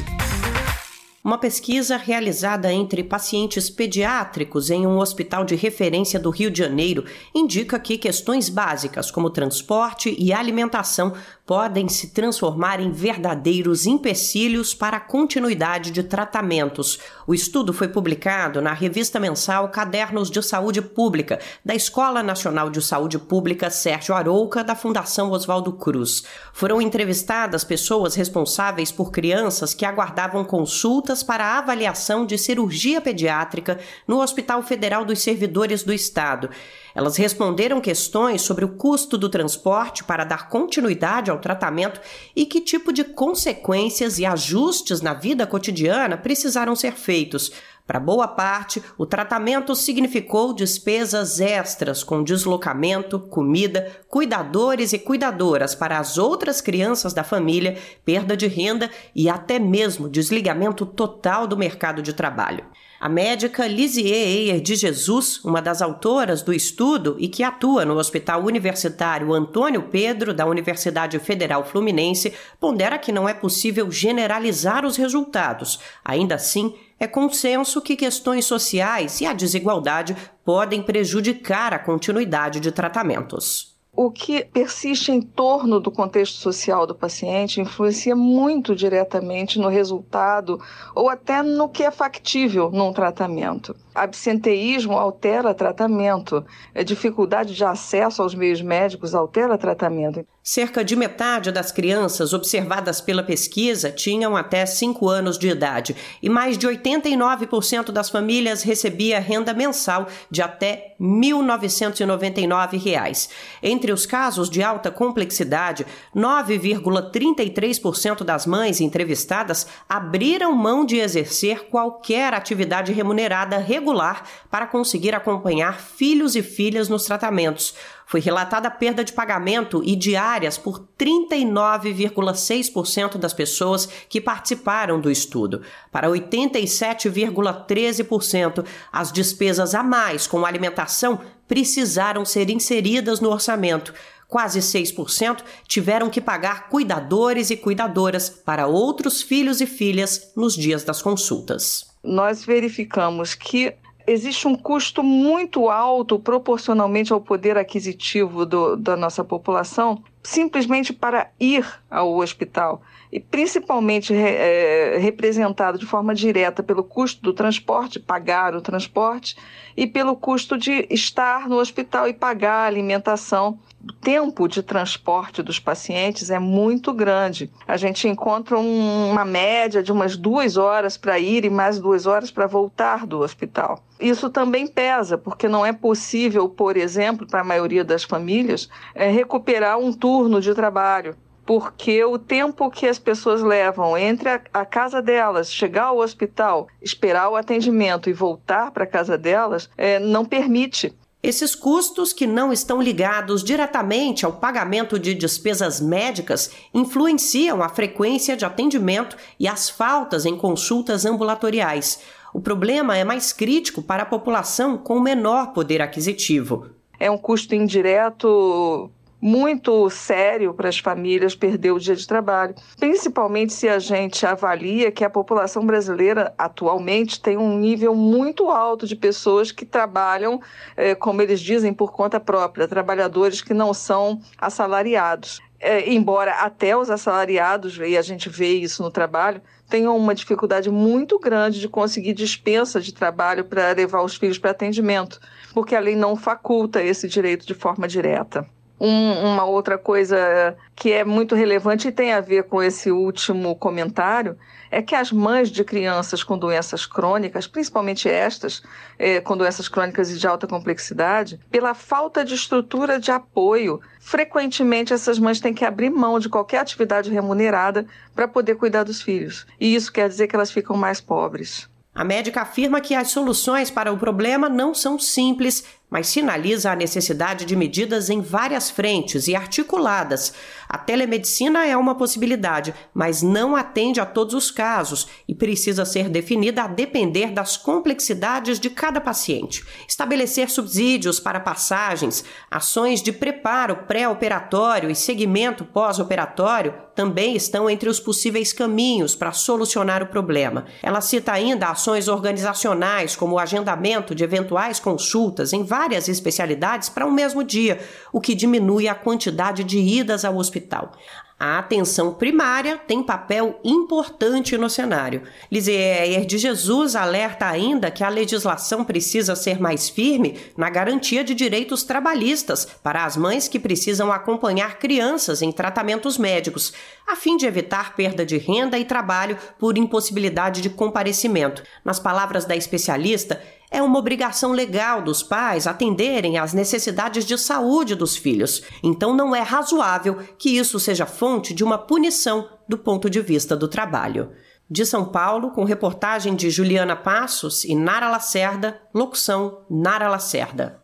Uma pesquisa realizada entre pacientes pediátricos em um hospital de referência do Rio de Janeiro indica que questões básicas como transporte e alimentação podem se transformar em verdadeiros empecilhos para a continuidade de tratamentos. O estudo foi publicado na revista mensal Cadernos de Saúde Pública, da Escola Nacional de Saúde Pública Sérgio Arouca, da Fundação Oswaldo Cruz. Foram entrevistadas pessoas responsáveis por crianças que aguardavam consultas para avaliação de cirurgia pediátrica no Hospital Federal dos Servidores do Estado. Elas responderam questões sobre o custo do transporte para dar continuidade ao tratamento e que tipo de consequências e ajustes na vida cotidiana precisaram ser feitos. Para boa parte, o tratamento significou despesas extras com deslocamento, comida, cuidadores e cuidadoras para as outras crianças da família, perda de renda e até mesmo desligamento total do mercado de trabalho. A médica Lisier Eyer de Jesus, uma das autoras do estudo e que atua no Hospital Universitário Antônio Pedro da Universidade Federal Fluminense, pondera que não é possível generalizar os resultados. Ainda assim, é consenso que questões sociais e a desigualdade podem prejudicar a continuidade de tratamentos o que persiste em torno do contexto social do paciente influencia muito diretamente no resultado ou até no que é factível num tratamento. Absenteísmo altera tratamento, dificuldade de acesso aos meios médicos altera tratamento. Cerca de metade das crianças observadas pela pesquisa tinham até 5 anos de idade e mais de 89% das famílias recebia renda mensal de até R$ 1.999. Entre os casos de alta complexidade, 9,33% das mães entrevistadas abriram mão de exercer qualquer atividade remunerada regular para conseguir acompanhar filhos e filhas nos tratamentos foi relatada a perda de pagamento e diárias por 39,6% das pessoas que participaram do estudo. Para 87,13%, as despesas a mais com alimentação precisaram ser inseridas no orçamento. Quase 6% tiveram que pagar cuidadores e cuidadoras para outros filhos e filhas nos dias das consultas. Nós verificamos que existe um custo muito alto proporcionalmente ao poder aquisitivo do, da nossa população simplesmente para ir ao hospital e principalmente é, representado de forma direta pelo custo do transporte, pagar o transporte, e pelo custo de estar no hospital e pagar a alimentação. O tempo de transporte dos pacientes é muito grande. A gente encontra um, uma média de umas duas horas para ir e mais duas horas para voltar do hospital. Isso também pesa, porque não é possível, por exemplo, para a maioria das famílias, é, recuperar um turno de trabalho porque o tempo que as pessoas levam entre a, a, casa delas, chegar ao hospital, esperar o atendimento e voltar para a casa delas, é, não permite. Esses custos, que não estão ligados diretamente ao pagamento de despesas médicas, influenciam a frequência de atendimento e as faltas em consultas ambulatoriais. O problema é mais crítico para a população com menor poder aquisitivo. É um custo indireto muito sério para as famílias perder o dia de trabalho, principalmente se a gente avalia que a população brasileira atualmente tem um nível muito alto de pessoas que trabalham, eh, como eles dizem, por conta própria, trabalhadores que não são assalariados. É, embora até os assalariados, e a gente vê isso no trabalho, tenham uma dificuldade muito grande de conseguir dispensa de trabalho para levar os filhos para atendimento, porque a lei não faculta esse direito de forma direta. Um, uma outra coisa que é muito relevante e tem a ver com esse último comentário é que as mães de crianças com doenças crônicas, principalmente estas, é, com doenças crônicas e de alta complexidade, pela falta de estrutura de apoio, frequentemente essas mães têm que abrir mão de qualquer atividade remunerada para poder cuidar dos filhos. E isso quer dizer que elas ficam mais pobres. A médica afirma que as soluções para o problema não são simples mas sinaliza a necessidade de medidas em várias frentes e articuladas. A telemedicina é uma possibilidade, mas não atende a todos os casos e precisa ser definida a depender das complexidades de cada paciente. Estabelecer subsídios para passagens, ações de preparo pré-operatório e segmento pós-operatório também estão entre os possíveis caminhos para solucionar o problema. Ela cita ainda ações organizacionais, como o agendamento de eventuais consultas em várias especialidades para o um mesmo dia, o que diminui a quantidade de idas ao hospital. A atenção primária tem papel importante no cenário. Lisieyer de Jesus alerta ainda que a legislação precisa ser mais firme na garantia de direitos trabalhistas para as mães que precisam acompanhar crianças em tratamentos médicos, a fim de evitar perda de renda e trabalho por impossibilidade de comparecimento. Nas palavras da especialista, é uma obrigação legal dos pais atenderem às necessidades de saúde dos filhos, então não é razoável que isso seja fonte de uma punição do ponto de vista do trabalho. De São Paulo, com reportagem de Juliana Passos e Nara Lacerda, locução Nara Lacerda.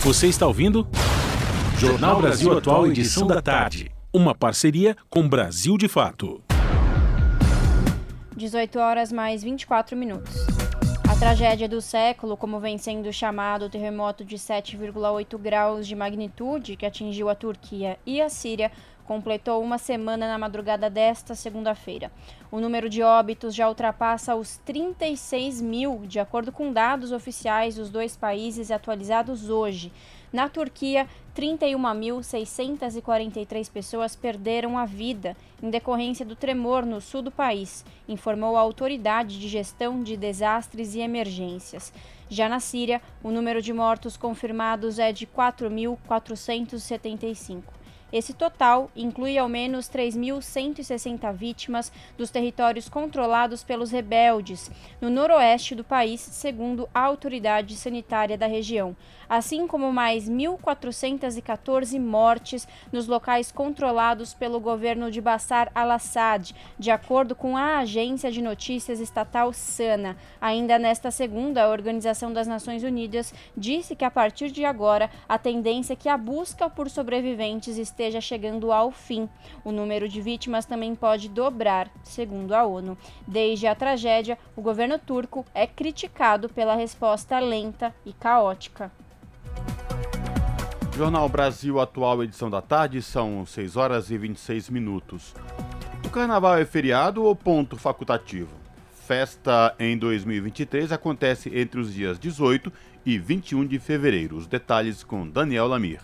Você está ouvindo? Jornal Brasil Atual, edição da tarde. Uma parceria com Brasil de Fato. 18 horas mais 24 minutos. Tragédia do século, como vem sendo chamado o terremoto de 7,8 graus de magnitude que atingiu a Turquia e a Síria, completou uma semana na madrugada desta segunda-feira. O número de óbitos já ultrapassa os 36 mil, de acordo com dados oficiais dos dois países atualizados hoje. Na Turquia, 31.643 pessoas perderam a vida em decorrência do tremor no sul do país, informou a Autoridade de Gestão de Desastres e Emergências. Já na Síria, o número de mortos confirmados é de 4.475. Esse total inclui ao menos 3.160 vítimas dos territórios controlados pelos rebeldes no noroeste do país, segundo a autoridade sanitária da região, assim como mais 1.414 mortes nos locais controlados pelo governo de Bashar al-Assad, de acordo com a agência de notícias estatal SANA. Ainda nesta segunda, a Organização das Nações Unidas disse que a partir de agora a tendência é que a busca por sobreviventes esteja chegando ao fim. O número de vítimas também pode dobrar, segundo a ONU. Desde a tragédia, o governo turco é criticado pela resposta lenta e caótica. Jornal Brasil Atual, edição da tarde, são 6 horas e 26 minutos. O carnaval é feriado ou ponto facultativo? Festa em 2023 acontece entre os dias 18 e 21 de fevereiro. Os detalhes com Daniel Lamir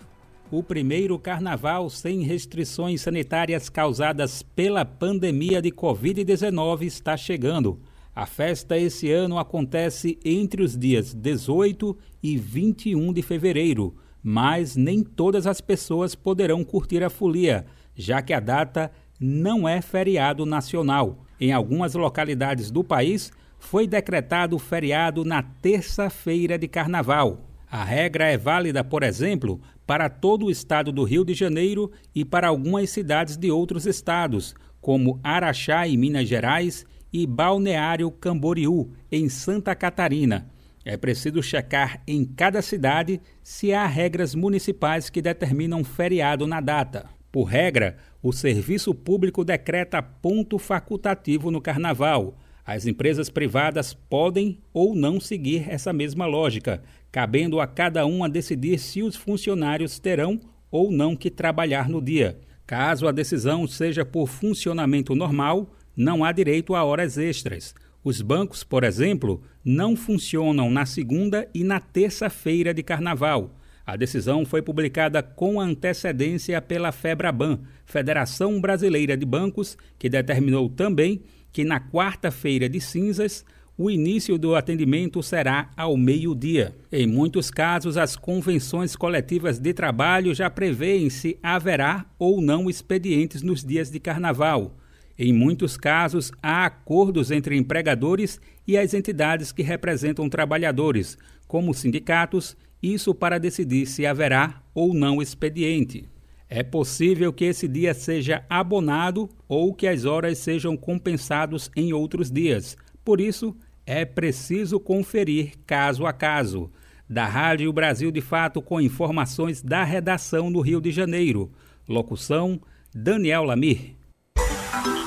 o primeiro carnaval sem restrições sanitárias causadas pela pandemia de Covid-19 está chegando. A festa esse ano acontece entre os dias 18 e 21 de fevereiro, mas nem todas as pessoas poderão curtir a folia, já que a data não é feriado nacional. Em algumas localidades do país, foi decretado feriado na terça-feira de carnaval. A regra é válida, por exemplo, para todo o estado do Rio de Janeiro e para algumas cidades de outros estados, como Araxá, em Minas Gerais, e Balneário Camboriú, em Santa Catarina. É preciso checar em cada cidade se há regras municipais que determinam feriado na data. Por regra, o serviço público decreta ponto facultativo no carnaval. As empresas privadas podem ou não seguir essa mesma lógica, cabendo a cada um a decidir se os funcionários terão ou não que trabalhar no dia. Caso a decisão seja por funcionamento normal, não há direito a horas extras. Os bancos, por exemplo, não funcionam na segunda e na terça-feira de carnaval. A decisão foi publicada com antecedência pela FEBRABAN, Federação Brasileira de Bancos, que determinou também que na quarta-feira de cinzas o início do atendimento será ao meio-dia. Em muitos casos, as convenções coletivas de trabalho já prevêem se haverá ou não expedientes nos dias de carnaval. Em muitos casos, há acordos entre empregadores e as entidades que representam trabalhadores, como sindicatos, isso para decidir se haverá ou não expediente. É possível que esse dia seja abonado ou que as horas sejam compensados em outros dias, Por isso, é preciso conferir caso a caso. Da Rádio Brasil de Fato com informações da redação no Rio de Janeiro. Locução: Daniel Lamir.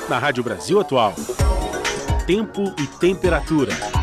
Na Rádio Brasil Atual. Tempo e temperatura.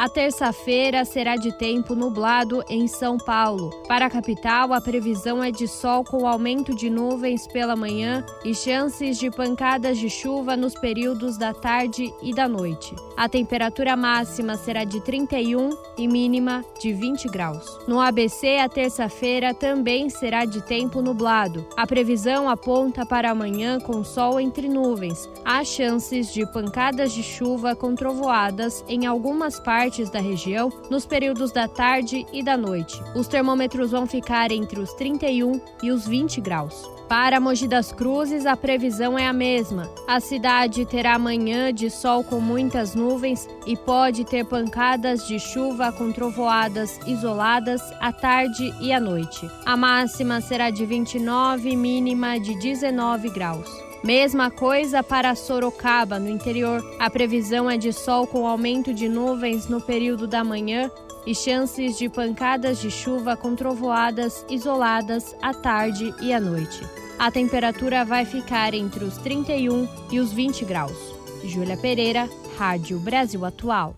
A terça-feira será de tempo nublado em São Paulo. Para a capital, a previsão é de sol com aumento de nuvens pela manhã e chances de pancadas de chuva nos períodos da tarde e da noite. A temperatura máxima será de 31 e mínima de 20 graus. No ABC, a terça-feira também será de tempo nublado. A previsão aponta para amanhã com sol entre nuvens. Há chances de pancadas de chuva com trovoadas em algumas partes partes da região nos períodos da tarde e da noite. Os termômetros vão ficar entre os 31 e os 20 graus. Para Mogi das Cruzes, a previsão é a mesma. A cidade terá manhã de sol com muitas nuvens e pode ter pancadas de chuva com trovoadas isoladas à tarde e à noite. A máxima será de 29, mínima de 19 graus. Mesma coisa para Sorocaba, no interior. A previsão é de sol com aumento de nuvens no período da manhã e chances de pancadas de chuva com trovoadas isoladas à tarde e à noite. A temperatura vai ficar entre os 31 e os 20 graus. Júlia Pereira, Rádio Brasil Atual.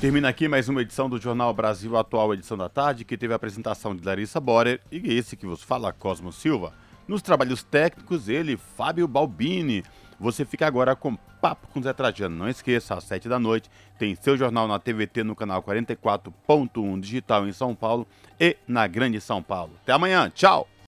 Termina aqui mais uma edição do Jornal Brasil Atual, edição da tarde, que teve a apresentação de Larissa Borer e esse que vos fala, Cosmo Silva. Nos trabalhos técnicos, ele, Fábio Balbini. Você fica agora com Papo com Zé Trajano. Não esqueça, às 7 da noite tem seu jornal na TVT no canal 44.1 digital em São Paulo e na Grande São Paulo. Até amanhã, tchau!